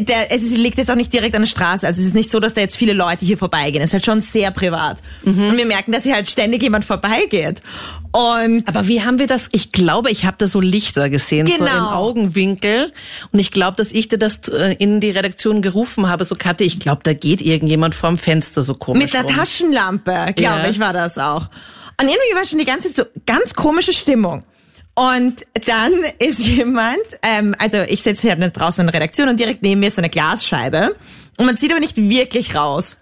der, es ist, liegt jetzt auch nicht direkt an der Straße. Also es ist nicht so, dass da jetzt viele Leute hier vorbeigehen. Es ist halt schon sehr privat. Und wir merken, dass hier halt ständig jemand vorbeigeht. Und Aber wie haben wir das? Ich glaube, ich habe da so Lichter gesehen, so Genau. im Augenwinkel. Und ich glaube, dass ich dir das äh, in die Redaktion gerufen habe, so Kathi, ich glaube, da geht irgendjemand vorm Fenster so komisch Mit der rum. Taschenlampe, glaube Ja. ich, war das auch. Und irgendwie war schon die ganze Zeit so ganz komische Stimmung. Und dann ist jemand, ähm, also ich sitze hier draußen in der Redaktion und direkt neben mir ist so eine Glasscheibe. Und man sieht aber nicht wirklich raus.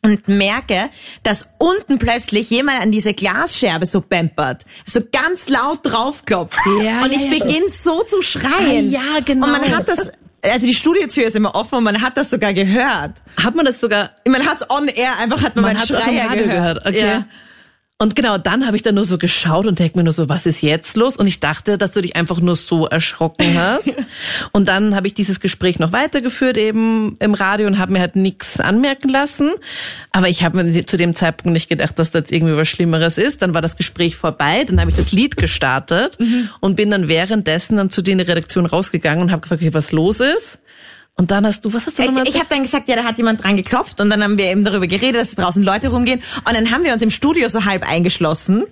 Und merke, dass unten plötzlich jemand an diese Glasscherbe so bempert, so ganz laut draufklopft. Ja, und ich ja. beginne so zu schreien. Ah, ja, genau. Und man hat das, also die Studiotür ist immer offen und man hat das sogar gehört. Hat man das sogar Man hat's on air, einfach hat man, Man meinen Schreier gehört, okay. Ja. Und genau, dann habe ich da nur so geschaut und denke mir nur so, was ist jetzt los? Und ich dachte, dass du dich einfach nur so erschrocken hast. und dann habe ich dieses Gespräch noch weitergeführt eben im Radio und habe mir halt nichts anmerken lassen. Aber ich habe mir zu dem Zeitpunkt nicht gedacht, dass da jetzt irgendwie was Schlimmeres ist. Dann war das Gespräch vorbei, dann habe ich das Lied gestartet und bin dann währenddessen dann zu dir in die Redaktion rausgegangen und habe gefragt, okay, was los ist. Und dann hast du, was hast du nochmal Ich, ich habe dann gesagt, ja, da hat jemand dran geklopft und dann haben wir eben darüber geredet, dass draußen Leute rumgehen und dann haben wir uns im Studio so halb eingeschlossen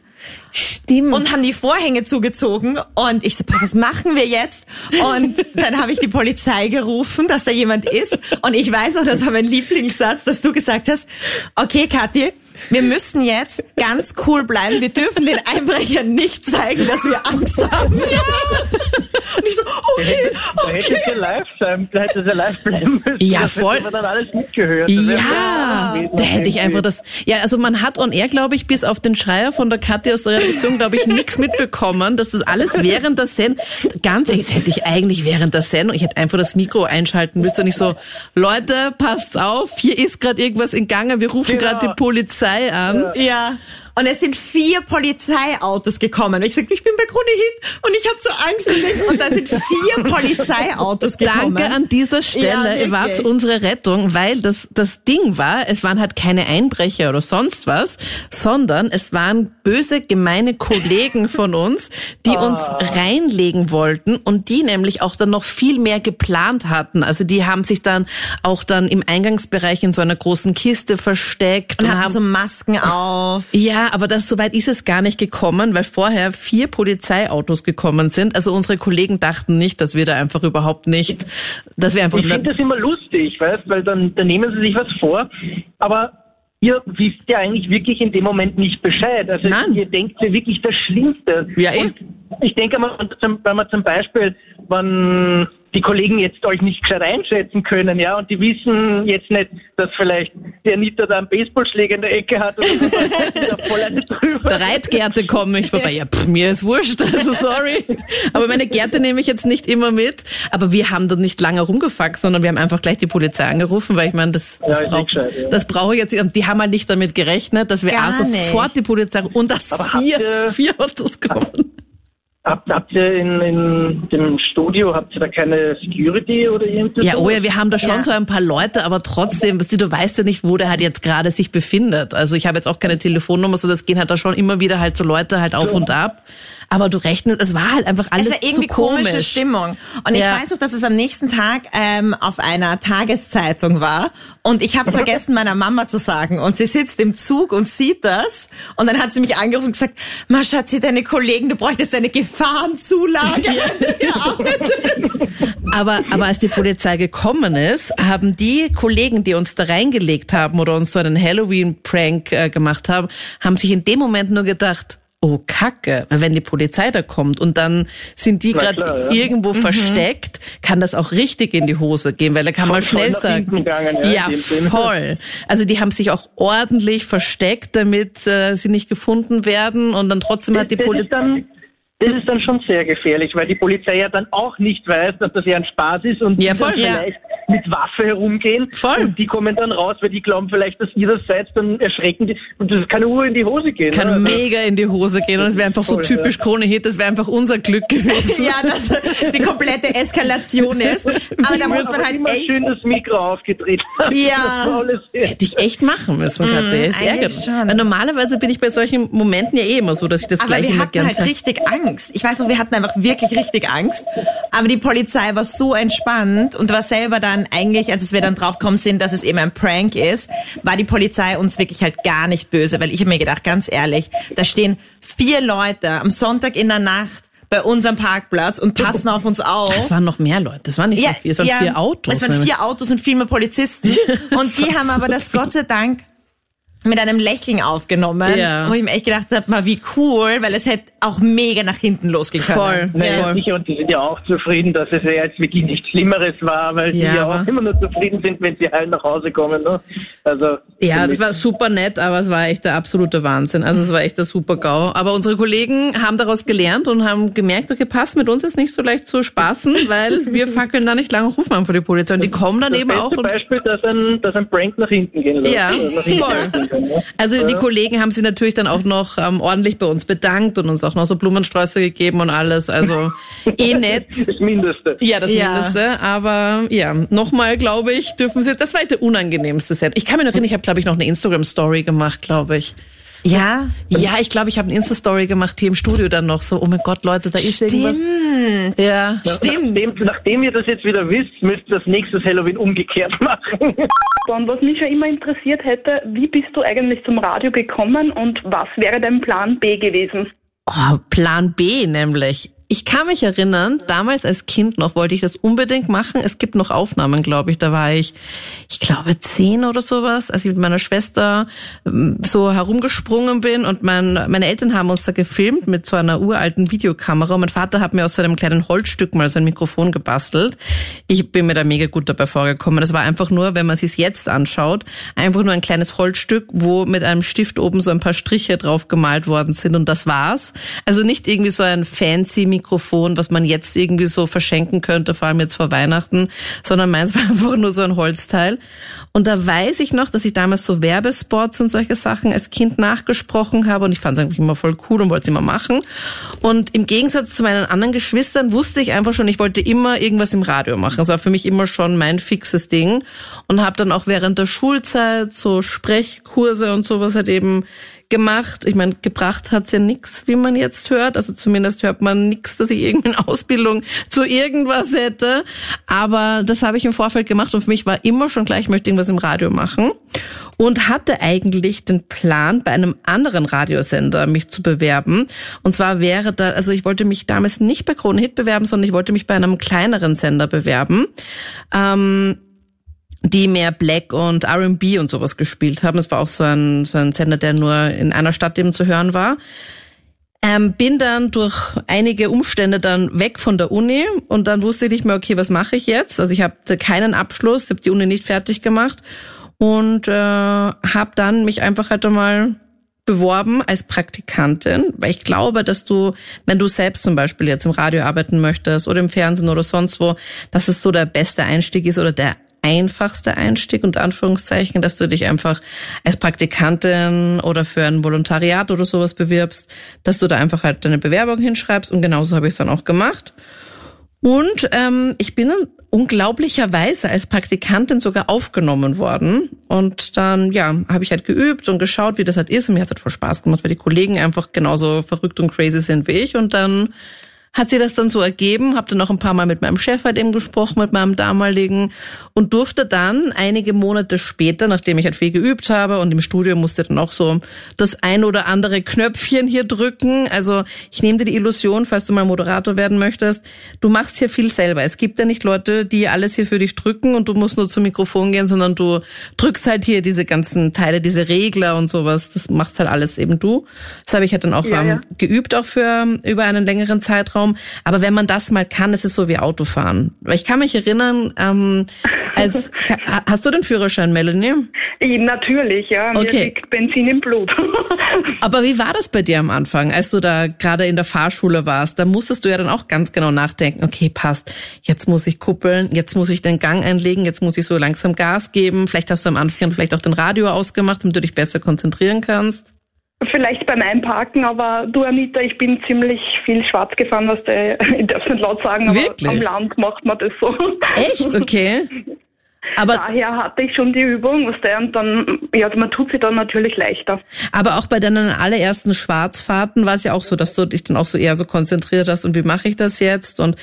Stimmt. und haben die Vorhänge zugezogen und ich so, "Boah, was machen wir jetzt? Und dann habe ich die Polizei gerufen, dass da jemand ist und ich weiß auch, das war mein Lieblingssatz, dass du gesagt hast, okay, Kathi, wir müssen jetzt ganz cool bleiben. Wir dürfen den Einbrechern nicht zeigen, dass wir Angst haben. Und ich so, okay, Da hättet okay. ihr live sein, da hättet ihr live bleiben müssen. Ja, Das voll. hätte man dann alles mitgehört. Das Ja, da hätte ich einfach das. Ja, also man hat on air, glaube ich, bis auf den Schreier von der Kathi aus der Redaktion, glaube ich, nichts mitbekommen, dass das alles während der Sendung, ganz ehrlich, das hätte ich eigentlich während der Sendung, ich hätte einfach das Mikro einschalten müssen und nicht so, Leute, passt auf, hier ist gerade irgendwas in Gange, wir rufen Genau. gerade die Polizei an. Ja. Und es sind vier Polizeiautos gekommen. Und ich sag, ich bin bei Krone hin und ich habe so Angst. Und dann sind vier Polizeiautos gekommen. Danke an dieser Stelle, Ja, ihr wart unsere Rettung, weil das, das Ding war, es waren halt keine Einbrecher oder sonst was, sondern es waren böse, gemeine Kollegen von uns, die uns reinlegen wollten und die nämlich auch dann noch viel mehr geplant hatten. Also die haben sich dann auch dann im Eingangsbereich in so einer großen Kiste versteckt Und und, hatten haben so Masken auf. ja, aber das soweit ist es gar nicht gekommen, weil vorher vier Polizeiautos gekommen sind. Also unsere Kollegen dachten nicht, dass wir da einfach überhaupt nicht, dass wir einfach Ich finde das immer lustig, weißt, weil dann, dann nehmen sie sich was vor, aber ihr wisst ja eigentlich wirklich in dem Moment nicht Bescheid. Also Nein. ihr denkt ja wirklich das Schlimmste. Ja, eh. Und ich denke mal, wenn man zum Beispiel, wenn die Kollegen jetzt euch nicht gescheit einschätzen können, ja, und die wissen jetzt nicht, dass vielleicht der Anita da einen Baseballschläger in der Ecke hat da voll eine drüber. der Reitgärte komme ich vorbei. Ja, pff, mir ist wurscht, also sorry. Aber meine Gärte nehme ich jetzt nicht immer mit. Aber wir haben dann nicht lange rumgefuckt, sondern wir haben einfach gleich die Polizei angerufen, weil ich meine, das, das Ja, braucht, gescheit, ja. das brauche ich jetzt. Und die haben halt nicht damit gerechnet, dass wir Gar auch sofort die Polizei und dass vier, vier Autos kommen. Habt, habt ihr in, in dem Studio, habt ihr da keine Security oder irgendwas? Ja, oh ja, wir haben da schon Ja. so ein paar Leute, aber trotzdem, weißt du, du weißt ja nicht, wo der halt jetzt gerade sich befindet. Also ich habe jetzt auch keine Telefonnummer, so das gehen halt da schon immer wieder halt so Leute halt auf und ab. Aber du rechnest, es war halt einfach alles Es war irgendwie zu komisch. komische Stimmung. Und ich Ja. weiß auch, dass es am nächsten Tag ähm, auf einer Tageszeitung war. Und ich habe es vergessen, meiner Mama zu sagen. Und sie sitzt im Zug und sieht das. Und dann hat sie mich angerufen und gesagt, Ma Schatzi, deine Kollegen, du bräuchtest eine Gefahrenzulage. Ja. Aber, aber als die Polizei gekommen ist, haben die Kollegen, die uns da reingelegt haben oder uns so einen Halloween-Prank äh, gemacht haben, haben sich in dem Moment nur gedacht, oh Kacke, wenn die Polizei da kommt und dann sind die gerade ja. irgendwo versteckt, kann das auch richtig in die Hose gehen, weil da kann man schnell sagen, gegangen, ja, ja, voll. Also die haben sich auch ordentlich versteckt, damit äh, sie nicht gefunden werden und dann trotzdem hat die Polizei dann, das ist dann schon sehr gefährlich, weil die Polizei ja dann auch nicht weiß, dass das ja ein Spaß ist und Ja, die dann voll. Ja. vielleicht mit Waffe herumgehen. Voll. Und die kommen dann raus, weil die glauben vielleicht, dass ihr das seid, dann erschrecken die. Und das kann nur in die Hose gehen. kann? Also, mega in die Hose gehen und es wäre einfach so Voll, typisch Krone-Hit, das wäre einfach unser Glück gewesen. Ja, dass die komplette Eskalation ist. Aber da muss man halt immer echt. schön das Mikro aufgedreht. Ja. Das Hätte ich echt machen müssen, Katja. Ist ärgerlich. Weil normalerweise bin ich bei solchen Momenten ja eh immer so, dass ich das Aber gleich wir immer hatten halt richtig Angst. Ich weiß noch, wir hatten einfach wirklich richtig Angst. Aber die Polizei war so entspannt und war selber dann eigentlich, als wir dann draufgekommen sind, dass es eben ein Prank ist, war die Polizei uns wirklich halt gar nicht böse, weil ich habe mir gedacht, ganz ehrlich, da stehen vier Leute am Sonntag in der Nacht bei unserem Parkplatz und passen auf uns auf. Es waren noch mehr Leute. Das waren nicht nur vier, es waren vier Autos. Es waren vier Autos und viel mehr Polizisten. Und die haben aber das Gott sei Dank mit einem Lächeln aufgenommen, Ja. wo ich mir echt gedacht habe, mal wie cool, weil es hätte auch mega nach hinten losgehen können. Voll. Naja, Voll. sicher, und die sind ja auch zufrieden, dass es ja jetzt wirklich nichts Schlimmeres war, weil die Ja, ja aber- auch immer nur zufrieden sind, wenn sie heil nach Hause kommen. Ne? Also, Ja, das war super nett, aber es war echt der absolute Wahnsinn. Also es war echt der super GAU. Aber unsere Kollegen haben daraus gelernt und haben gemerkt, okay, passt, mit uns ist nicht so leicht zu spaßen, weil wir fackeln da nicht lange rufen an vor die Polizei. Und die kommen dann das eben auch und Beispiel, dass ein, dass ein Prank nach hinten gehen lässt. Ja, nach hinten voll. kann, ne? Also die Kollegen haben sich natürlich dann auch noch ähm, ordentlich bei uns bedankt und uns auch noch so Blumensträuße gegeben und alles. Also eh nett. Das Mindeste. Ja, das Ja. Mindeste. Aber ja, nochmal, glaube ich, dürfen sie. Das war der unangenehmste Set. Ich kann mir noch erinnern, ich habe, glaube ich, noch eine Instagram-Story gemacht, glaube ich. Ja, Ja, ich glaube, ich habe eine Insta-Story gemacht hier im Studio dann noch so. Oh mein Gott, Leute, da ist irgendwas. stimmt. Ja. Stimmt. Nachdem, nachdem ihr das jetzt wieder wisst, müsst ihr das nächstes Halloween umgekehrt machen. Und was mich ja immer interessiert hätte, wie bist du eigentlich zum Radio gekommen und was wäre dein Plan B gewesen? Oh, Plan B nämlich. Ich kann mich erinnern, damals als Kind noch wollte ich das unbedingt machen. Es gibt noch Aufnahmen, glaube ich. Da war ich, ich glaube, zehn oder sowas, als ich mit meiner Schwester ähm, so herumgesprungen bin und mein, meine Eltern haben uns da gefilmt mit so einer uralten Videokamera. Und mein Vater hat mir aus so einem kleinen Holzstück mal so ein Mikrofon gebastelt. Ich bin mir da mega gut dabei vorgekommen. Das war einfach nur, wenn man sich jetzt anschaut, einfach nur ein kleines Holzstück, wo mit einem Stift oben so ein paar Striche drauf gemalt worden sind und das war's. Also nicht irgendwie so ein fancy Mikrofon, was man jetzt irgendwie so verschenken könnte, vor allem jetzt vor Weihnachten, sondern meins war einfach nur so ein Holzteil. Und da weiß ich noch, dass ich damals so Werbespots und solche Sachen als Kind nachgesprochen habe und ich fand es eigentlich immer voll cool und wollte es immer machen. Und im Gegensatz zu meinen anderen Geschwistern wusste ich einfach schon, ich wollte immer irgendwas im Radio machen. Das war für mich immer schon mein fixes Ding und habe dann auch während der Schulzeit so Sprechkurse und sowas halt eben gemacht. Ich meine, gebracht hat's ja nix, wie man jetzt hört. Also zumindest hört man nix, dass ich irgendeine Ausbildung zu irgendwas hätte. Aber das habe ich im Vorfeld gemacht und für mich war immer schon gleich, ich möchte irgendwas im Radio machen. Und hatte eigentlich den Plan, bei einem anderen Radiosender mich zu bewerben. Und zwar wäre da, also ich wollte mich damals nicht bei Krone Hit bewerben, sondern ich wollte mich bei einem kleineren Sender bewerben. Ähm, die mehr Black und R&B und sowas gespielt haben. Es war auch so ein, so ein Sender, der nur in einer Stadt eben zu hören war. Ähm, bin dann durch einige Umstände dann weg von der Uni und dann wusste ich nicht mehr, okay, was mache ich jetzt? Also ich hatte keinen Abschluss, habe die Uni nicht fertig gemacht und äh, habe dann mich einfach halt einmal beworben als Praktikantin, weil ich glaube, dass du, wenn du selbst zum Beispiel jetzt im Radio arbeiten möchtest oder im Fernsehen oder sonst wo, dass es so der beste Einstieg ist oder der einfachste Einstieg unter Anführungszeichen, dass du dich einfach als Praktikantin oder für ein Volontariat oder sowas bewirbst, dass du da einfach halt deine Bewerbung hinschreibst und genauso habe ich es dann auch gemacht. Und ähm, ich bin dann unglaublicherweise als Praktikantin sogar aufgenommen worden. Und dann, ja, habe ich halt geübt und geschaut, wie das halt ist. Und mir hat es halt voll Spaß gemacht, weil die Kollegen einfach genauso verrückt und crazy sind wie ich. Und dann hat sie das dann so ergeben, habe dann noch ein paar Mal mit meinem Chef halt eben gesprochen, mit meinem damaligen und durfte dann einige Monate später, nachdem ich halt viel geübt habe und im Studio musste dann auch so das ein oder andere Knöpfchen hier drücken. Also ich nehme dir die Illusion, falls du mal Moderator werden möchtest, du machst hier viel selber. Es gibt ja nicht Leute, die alles hier für dich drücken und du musst nur zum Mikrofon gehen, sondern du drückst halt hier diese ganzen Teile, diese Regler und sowas. Das machst halt alles eben du. Das habe ich halt dann auch Ja, ähm, ja. geübt, auch für über einen längeren Zeitraum. Aber wenn man das mal kann, ist es so wie Autofahren. Weil ich kann mich erinnern, ähm, als hast du den Führerschein, Melanie? Ich, natürlich, ja. Mir Okay. liegt Benzin im Blut. Aber wie war das bei dir am Anfang, als du da gerade in der Fahrschule warst? Da musstest du ja dann auch ganz genau nachdenken, okay, passt, jetzt muss ich kuppeln, jetzt muss ich den Gang einlegen, jetzt muss ich so langsam Gas geben. Vielleicht hast du am Anfang vielleicht auch den Radio ausgemacht, damit du dich besser konzentrieren kannst. Vielleicht beim Einparken, aber du Anita, ich bin ziemlich viel schwarz gefahren, was der, ich darf nicht laut sagen, aber Wirklich? am Land macht man das so. Echt? Okay. Aber, Daher hatte ich schon die Übung, was der und dann, ja, man tut sie dann natürlich leichter. aber auch bei deinen allerersten Schwarzfahrten war es ja auch so, dass du dich dann auch so eher so konzentriert hast und wie mache ich das jetzt? Und,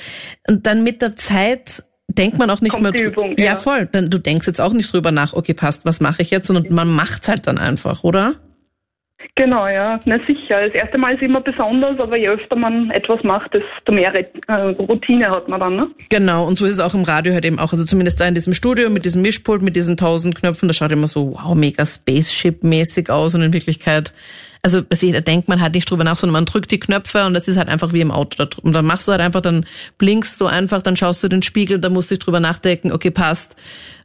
und dann mit der Zeit denkt man auch nicht Kommt mehr die Übung, ja, ja. voll. Dann, du denkst jetzt auch nicht drüber nach, okay, passt, was mache ich jetzt, sondern man macht's halt dann einfach, oder? Genau, ja, na sicher. Das erste Mal ist immer besonders, aber je öfter man etwas macht, desto mehr äh, Routine hat man dann, ne? Genau, und so ist es auch im Radio halt eben auch. Also zumindest da in diesem Studio mit diesem Mischpult, mit diesen tausend Knöpfen, das schaut immer so, wow, mega Spaceship-mäßig aus und in Wirklichkeit, also da denkt man halt nicht drüber nach, sondern man drückt die Knöpfe und das ist halt einfach wie im Auto. Und dann machst du halt einfach, dann blinkst du einfach, dann schaust du den Spiegel, dann musst du dich drüber nachdenken, okay, passt,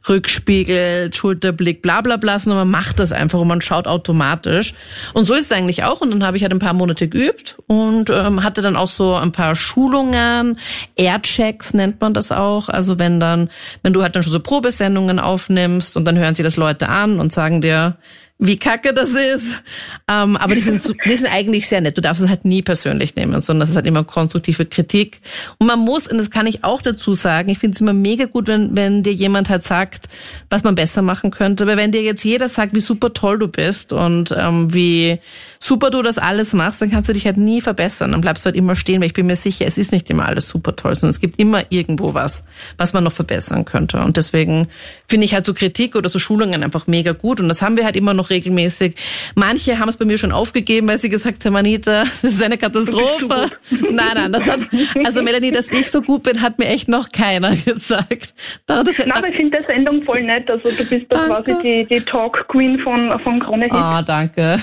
Rückspiegel, Schulterblick, bla bla bla, sondern man macht das einfach und man schaut automatisch. Und so ist es eigentlich auch. Und dann habe ich halt ein paar Monate geübt und ähm, hatte dann auch so ein paar Schulungen, Airchecks nennt man das auch. Also wenn dann, wenn du halt dann schon so Probesendungen aufnimmst und dann hören sie das Leute an und sagen dir, wie kacke das ist. Ähm, aber die sind, die sind eigentlich sehr nett. Du darfst es halt nie persönlich nehmen, sondern das ist halt immer konstruktive Kritik. Und man muss, und das kann ich auch dazu sagen, ich finde es immer mega gut, wenn, wenn dir jemand halt sagt, was man besser machen könnte. Weil wenn dir jetzt jeder sagt, wie super toll du bist und ähm, wie super du das alles machst, dann kannst du dich halt nie verbessern. Dann bleibst du halt immer stehen, weil ich bin mir sicher, es ist nicht immer alles super toll, sondern es gibt immer irgendwo was, was man noch verbessern könnte. Und deswegen finde ich halt so Kritik oder so Schulungen einfach mega gut. Und das haben wir halt immer noch regelmäßig. Manche haben es bei mir schon aufgegeben, weil sie gesagt haben, Anita, das ist eine Katastrophe. Nein, nein, das hat, also Melanie, dass ich so gut bin, hat mir echt noch keiner gesagt. Da- Das, Nein, ich finde die Sendung voll nett. Also du bist da Danke. quasi die, die Talk Queen von, von Krone Hit. Ah, danke.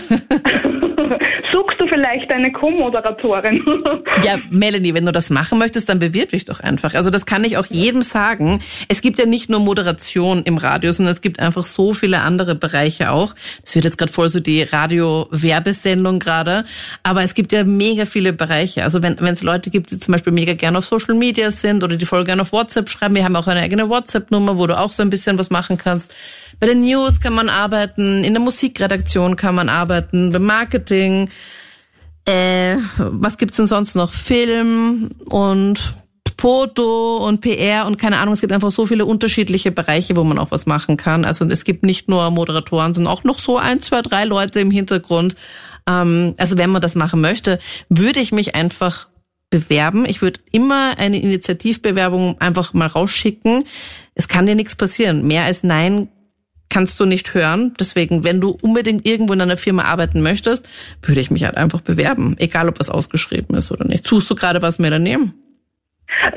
Suchst du vielleicht eine Co-Moderatorin? Ja, Melanie, wenn du das machen möchtest, dann bewirb dich doch einfach. Also das kann ich auch jedem sagen. Es gibt ja nicht nur Moderation im Radio, sondern es gibt einfach so viele andere Bereiche auch. Das wird jetzt gerade voll so die Radio-Werbesendung gerade. Aber es gibt ja mega viele Bereiche. Also wenn es Leute gibt, die zum Beispiel mega gerne auf Social Media sind oder die voll gerne auf WhatsApp schreiben, wir haben auch eine eigene WhatsApp-Nummer, wo du auch so ein bisschen was machen kannst. Bei den News kann man arbeiten, in der Musikredaktion kann man arbeiten, beim Marketing. Äh, was gibt's denn sonst noch? Film und Foto und PR und keine Ahnung. Es gibt einfach so viele unterschiedliche Bereiche, wo man auch was machen kann. Also es gibt nicht nur Moderatoren, sondern auch noch so ein, zwei, drei Leute im Hintergrund. Ähm, also wenn man das machen möchte, würde ich mich einfach bewerben. Ich würde immer eine Initiativbewerbung einfach mal rausschicken. Es kann dir nichts passieren. Mehr als Nein kannst du nicht hören. Deswegen, wenn du unbedingt irgendwo in einer Firma arbeiten möchtest, würde ich mich halt einfach bewerben. Egal, ob was ausgeschrieben ist oder nicht. Tust du gerade was, Melanie?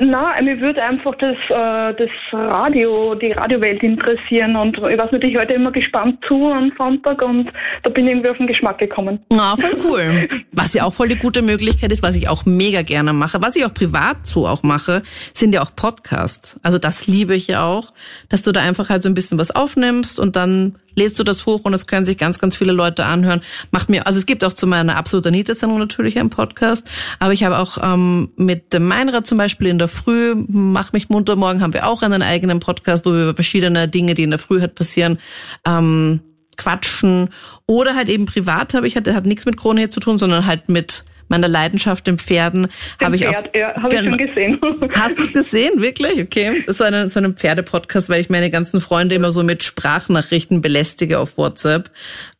Na, mir würde einfach das, äh, das Radio, die Radiowelt interessieren und ich weiß nicht, ich höre da immer gespannt zu am Sonntag und da bin ich irgendwie auf den Geschmack gekommen. Ah, voll cool. Was ja auch voll die gute Möglichkeit ist, was ich auch mega gerne mache, was ich auch privat so auch mache, sind ja auch Podcasts. Also das liebe ich ja auch, dass du da einfach halt so ein bisschen was aufnimmst und dann lädst du das hoch und das können sich ganz, ganz viele Leute anhören. Macht mir, also es gibt auch zu meiner absolut Anita-Sendung natürlich einen Podcast, aber ich habe auch ähm, mit dem Meinrad zum Beispiel in der Früh, Mach mich munter, morgen haben wir auch einen eigenen Podcast, wo wir über verschiedene Dinge, die in der Früh halt passieren, ähm, quatschen oder halt eben privat habe ich, hat, hat nichts mit Krone zu tun, sondern halt mit meiner Leidenschaft den Pferden habe ich auch. Pferd, ja, habe ich schon gesehen. Hast du es gesehen, wirklich? Okay. So eine, so ein Pferdepodcast, weil ich meine ganzen Freunde immer so mit Sprachnachrichten belästige auf WhatsApp,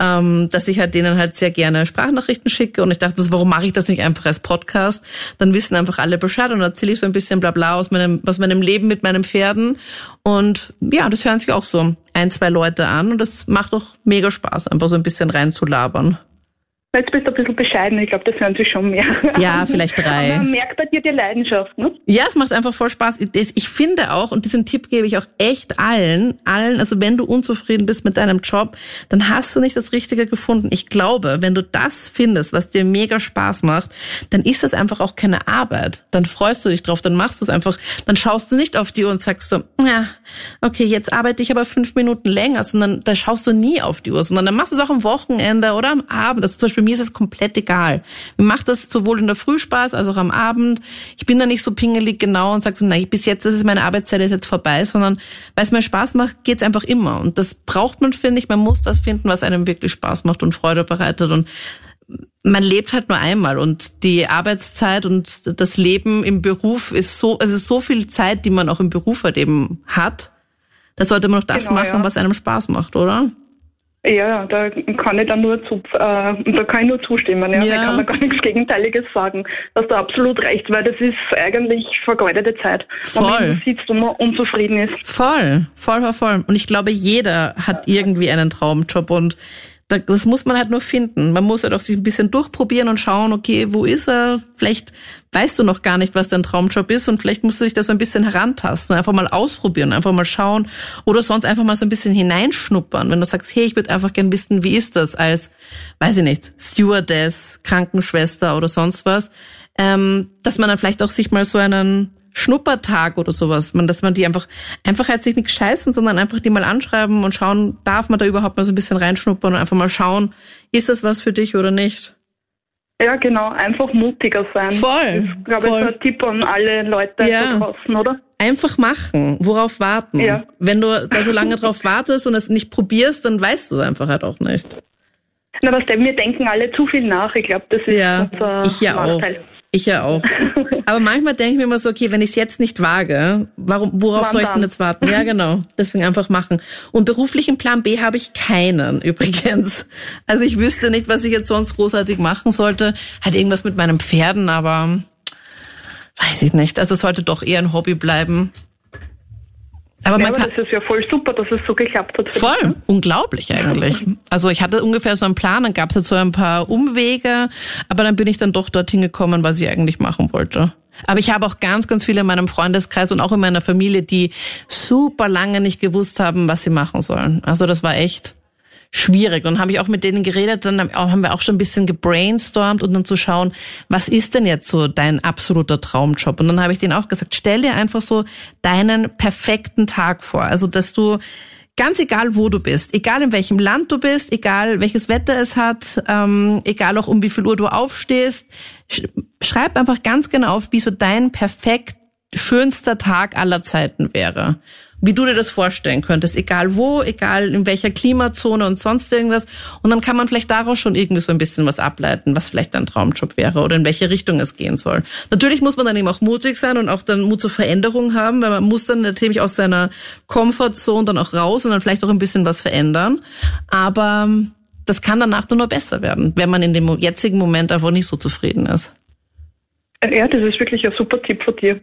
ähm, dass ich halt denen halt sehr gerne Sprachnachrichten schicke und ich dachte, warum mache ich das nicht einfach als Podcast? Dann wissen einfach alle Bescheid und erzähle ich so ein bisschen Blabla aus meinem, aus meinem Leben mit meinen Pferden und ja, das hören sich auch so ein, zwei Leute an und das macht doch mega Spaß, einfach so ein bisschen reinzulabern. Jetzt bist du ein bisschen bescheiden, ich glaube, das hören sie schon mehr. Ja, vielleicht drei. Aber man merkt bei dir die Leidenschaft, ne? Ja, es macht einfach voll Spaß. Ich- finde auch, und diesen Tipp gebe ich auch echt allen, allen, also wenn du unzufrieden bist mit deinem Job, dann hast du nicht das Richtige gefunden. Ich glaube, wenn du das findest, was dir mega Spaß macht, dann ist das einfach auch keine Arbeit. Dann freust du dich drauf, dann machst du es einfach, dann schaust du nicht auf die Uhr und sagst so, ja, okay, jetzt arbeite ich aber fünf Minuten länger, sondern da schaust du nie auf die Uhr, sondern dann machst du es auch am Wochenende oder am Abend. Also zum Beispiel mir ist es komplett egal. Mir macht das sowohl in der Früh Spaß als auch am Abend. Ich bin da nicht so pingelig genau und sag so, nein, bis jetzt, das ist meine Arbeitszeit ist jetzt vorbei, sondern weil es mir Spaß macht, geht's einfach immer. Und das braucht man, finde ich. Man muss das finden, was einem wirklich Spaß macht und Freude bereitet. Und man lebt halt nur einmal und die Arbeitszeit und das Leben im Beruf ist so, es ist so viel Zeit, die man auch im Beruf halt eben hat. Da sollte man doch das Genau, machen, ja. was einem Spaß macht, oder? Ja, da kann ich dann nur zu, äh, da kann ich nur zustimmen. Ja. Ja. Da kann man gar nichts Gegenteiliges sagen. Dass du absolut recht, weil das ist eigentlich vergeudete Zeit. Man Voll. irgendwo sitzt und man unzufrieden ist. Voll, voll, voll, voll. Und ich glaube, jeder hat irgendwie einen Traumjob und da- das muss man halt nur finden. Man muss halt auch sich ein bisschen durchprobieren und schauen, okay, wo ist er? Vielleicht weißt du noch gar nicht, was dein Traumjob ist und vielleicht musst du dich da so ein bisschen herantasten, einfach mal ausprobieren, einfach mal schauen oder sonst einfach mal so ein bisschen hineinschnuppern. Wenn du sagst, hey, ich würde einfach gern wissen, wie ist das als, weiß ich nicht, Stewardess, Krankenschwester oder sonst was, ähm, dass man dann vielleicht auch sich mal so einen Schnuppertag oder sowas, man, dass man die einfach, einfach halt sich nicht scheißen, sondern einfach die mal anschreiben und schauen, darf man da überhaupt mal so ein bisschen reinschnuppern und einfach mal schauen, ist das was für dich oder nicht? Ja, genau. Einfach mutiger sein. Voll, Das ist, glaube ich, voll. so ein Tipp an alle Leute Ja. da draußen, oder? Einfach machen, worauf warten. Ja. Wenn du da so lange drauf wartest und es nicht probierst, dann weißt du es einfach halt auch nicht. Na, was denn? Wir denken alle zu viel nach. Ich glaube, das ist Ja, unser ich ja auch. Ich ja auch. Aber manchmal denke ich mir immer so, okay, wenn ich es jetzt nicht wage, warum, worauf soll ich denn jetzt warten? Ja, genau. Deswegen einfach machen. Und beruflichen Plan B habe ich keinen, übrigens. Also ich wüsste nicht, was ich jetzt sonst großartig machen sollte. Halt irgendwas mit meinen Pferden, aber weiß ich nicht. Also es sollte doch eher ein Hobby bleiben. Aber Ja, man aber kann, das ist ja voll super, dass es so geklappt hat. Voll, unglaublich eigentlich. Also ich hatte ungefähr so einen Plan, dann gab es jetzt so ein paar Umwege, aber dann bin ich dann doch dorthin gekommen, was ich eigentlich machen wollte. Aber ich habe auch ganz, ganz viele in meinem Freundeskreis und auch in meiner Familie, die super lange nicht gewusst haben, was sie machen sollen. Also das war echt schwierig. Dann habe ich auch mit denen geredet, dann haben wir auch schon ein bisschen gebrainstormt und dann zu schauen, was ist denn jetzt so dein absoluter Traumjob? Und dann habe ich denen auch gesagt, stell dir einfach so deinen perfekten Tag vor. Also, dass du ganz egal, wo du bist, egal in welchem Land du bist, egal welches Wetter es hat, ähm, egal auch um wie viel Uhr du aufstehst, sch schreib einfach ganz genau auf, wie so dein perfekt schönster Tag aller Zeiten wäre. Wie du dir das vorstellen könntest, egal wo, egal in welcher Klimazone und sonst irgendwas. Und dann kann man vielleicht daraus schon irgendwie so ein bisschen was ableiten, was vielleicht dein Traumjob wäre oder in welche Richtung es gehen soll. Natürlich muss man dann eben auch mutig sein und auch dann Mut zur Veränderung haben, weil man muss dann natürlich aus seiner Comfortzone dann auch raus und dann vielleicht auch ein bisschen was verändern. Aber das kann danach dann nur besser werden, wenn man in dem jetzigen Moment einfach nicht so zufrieden ist. Ja, das ist wirklich ein super Tipp von dir.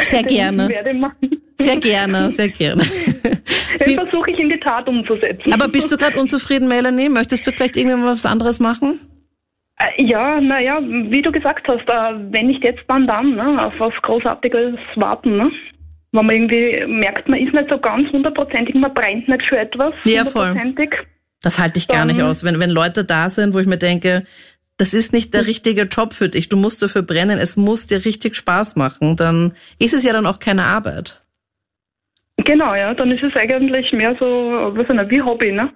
Sehr gerne. Den werde ich machen. Sehr gerne, sehr gerne. Den versuche ich in die Tat umzusetzen. Aber bist du gerade unzufrieden, Melanie? Möchtest du vielleicht irgendwie was anderes machen? Äh, Ja, naja, wie du gesagt hast, äh, wenn nicht jetzt, dann dann, ne? auf was Großartiges warten. Ne? Wenn man irgendwie merkt, man ist nicht so ganz hundertprozentig, man brennt nicht für etwas Ja, voll. hundertprozentig. Das halte ich gar nicht aus. Wenn, wenn Leute da sind, wo ich mir denke, das ist nicht der richtige Job für dich, du musst dafür brennen, es muss dir richtig Spaß machen, dann ist es ja dann auch keine Arbeit. Genau, ja, dann ist es eigentlich mehr so, was ist wie Hobby, ne?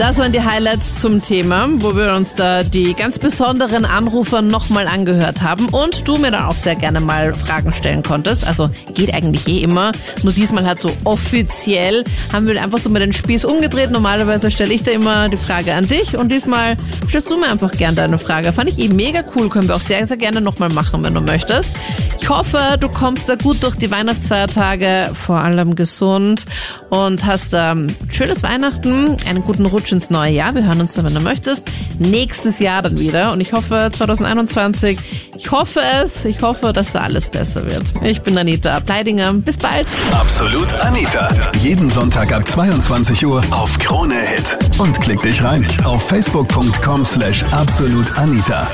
Das waren die Highlights zum Thema, wo wir uns da die ganz besonderen Anrufer nochmal angehört haben und du mir dann auch sehr gerne mal Fragen stellen konntest. Also geht eigentlich eh immer. Nur diesmal hat so offiziell haben wir einfach so mal den Spieß umgedreht. Normalerweise stelle ich da immer die Frage an dich und diesmal stellst du mir einfach gerne deine Frage. Fand ich eh mega cool. Können wir auch sehr, sehr gerne nochmal machen, wenn du möchtest. Ich hoffe, du kommst da gut durch die Weihnachtsfeiertage, vor gesund und hast ähm, schönes Weihnachten, einen guten Rutsch ins neue Jahr. Wir hören uns dann, wenn du möchtest, nächstes Jahr dann wieder. Und ich hoffe 2021, ich hoffe es, ich hoffe, dass da alles besser wird. Ich bin Anita Pleidinger. Bis bald. Absolut Anita. Jeden Sonntag ab 22 Uhr auf Krone Hit. Und klick dich rein auf facebook.com slash absolutanita.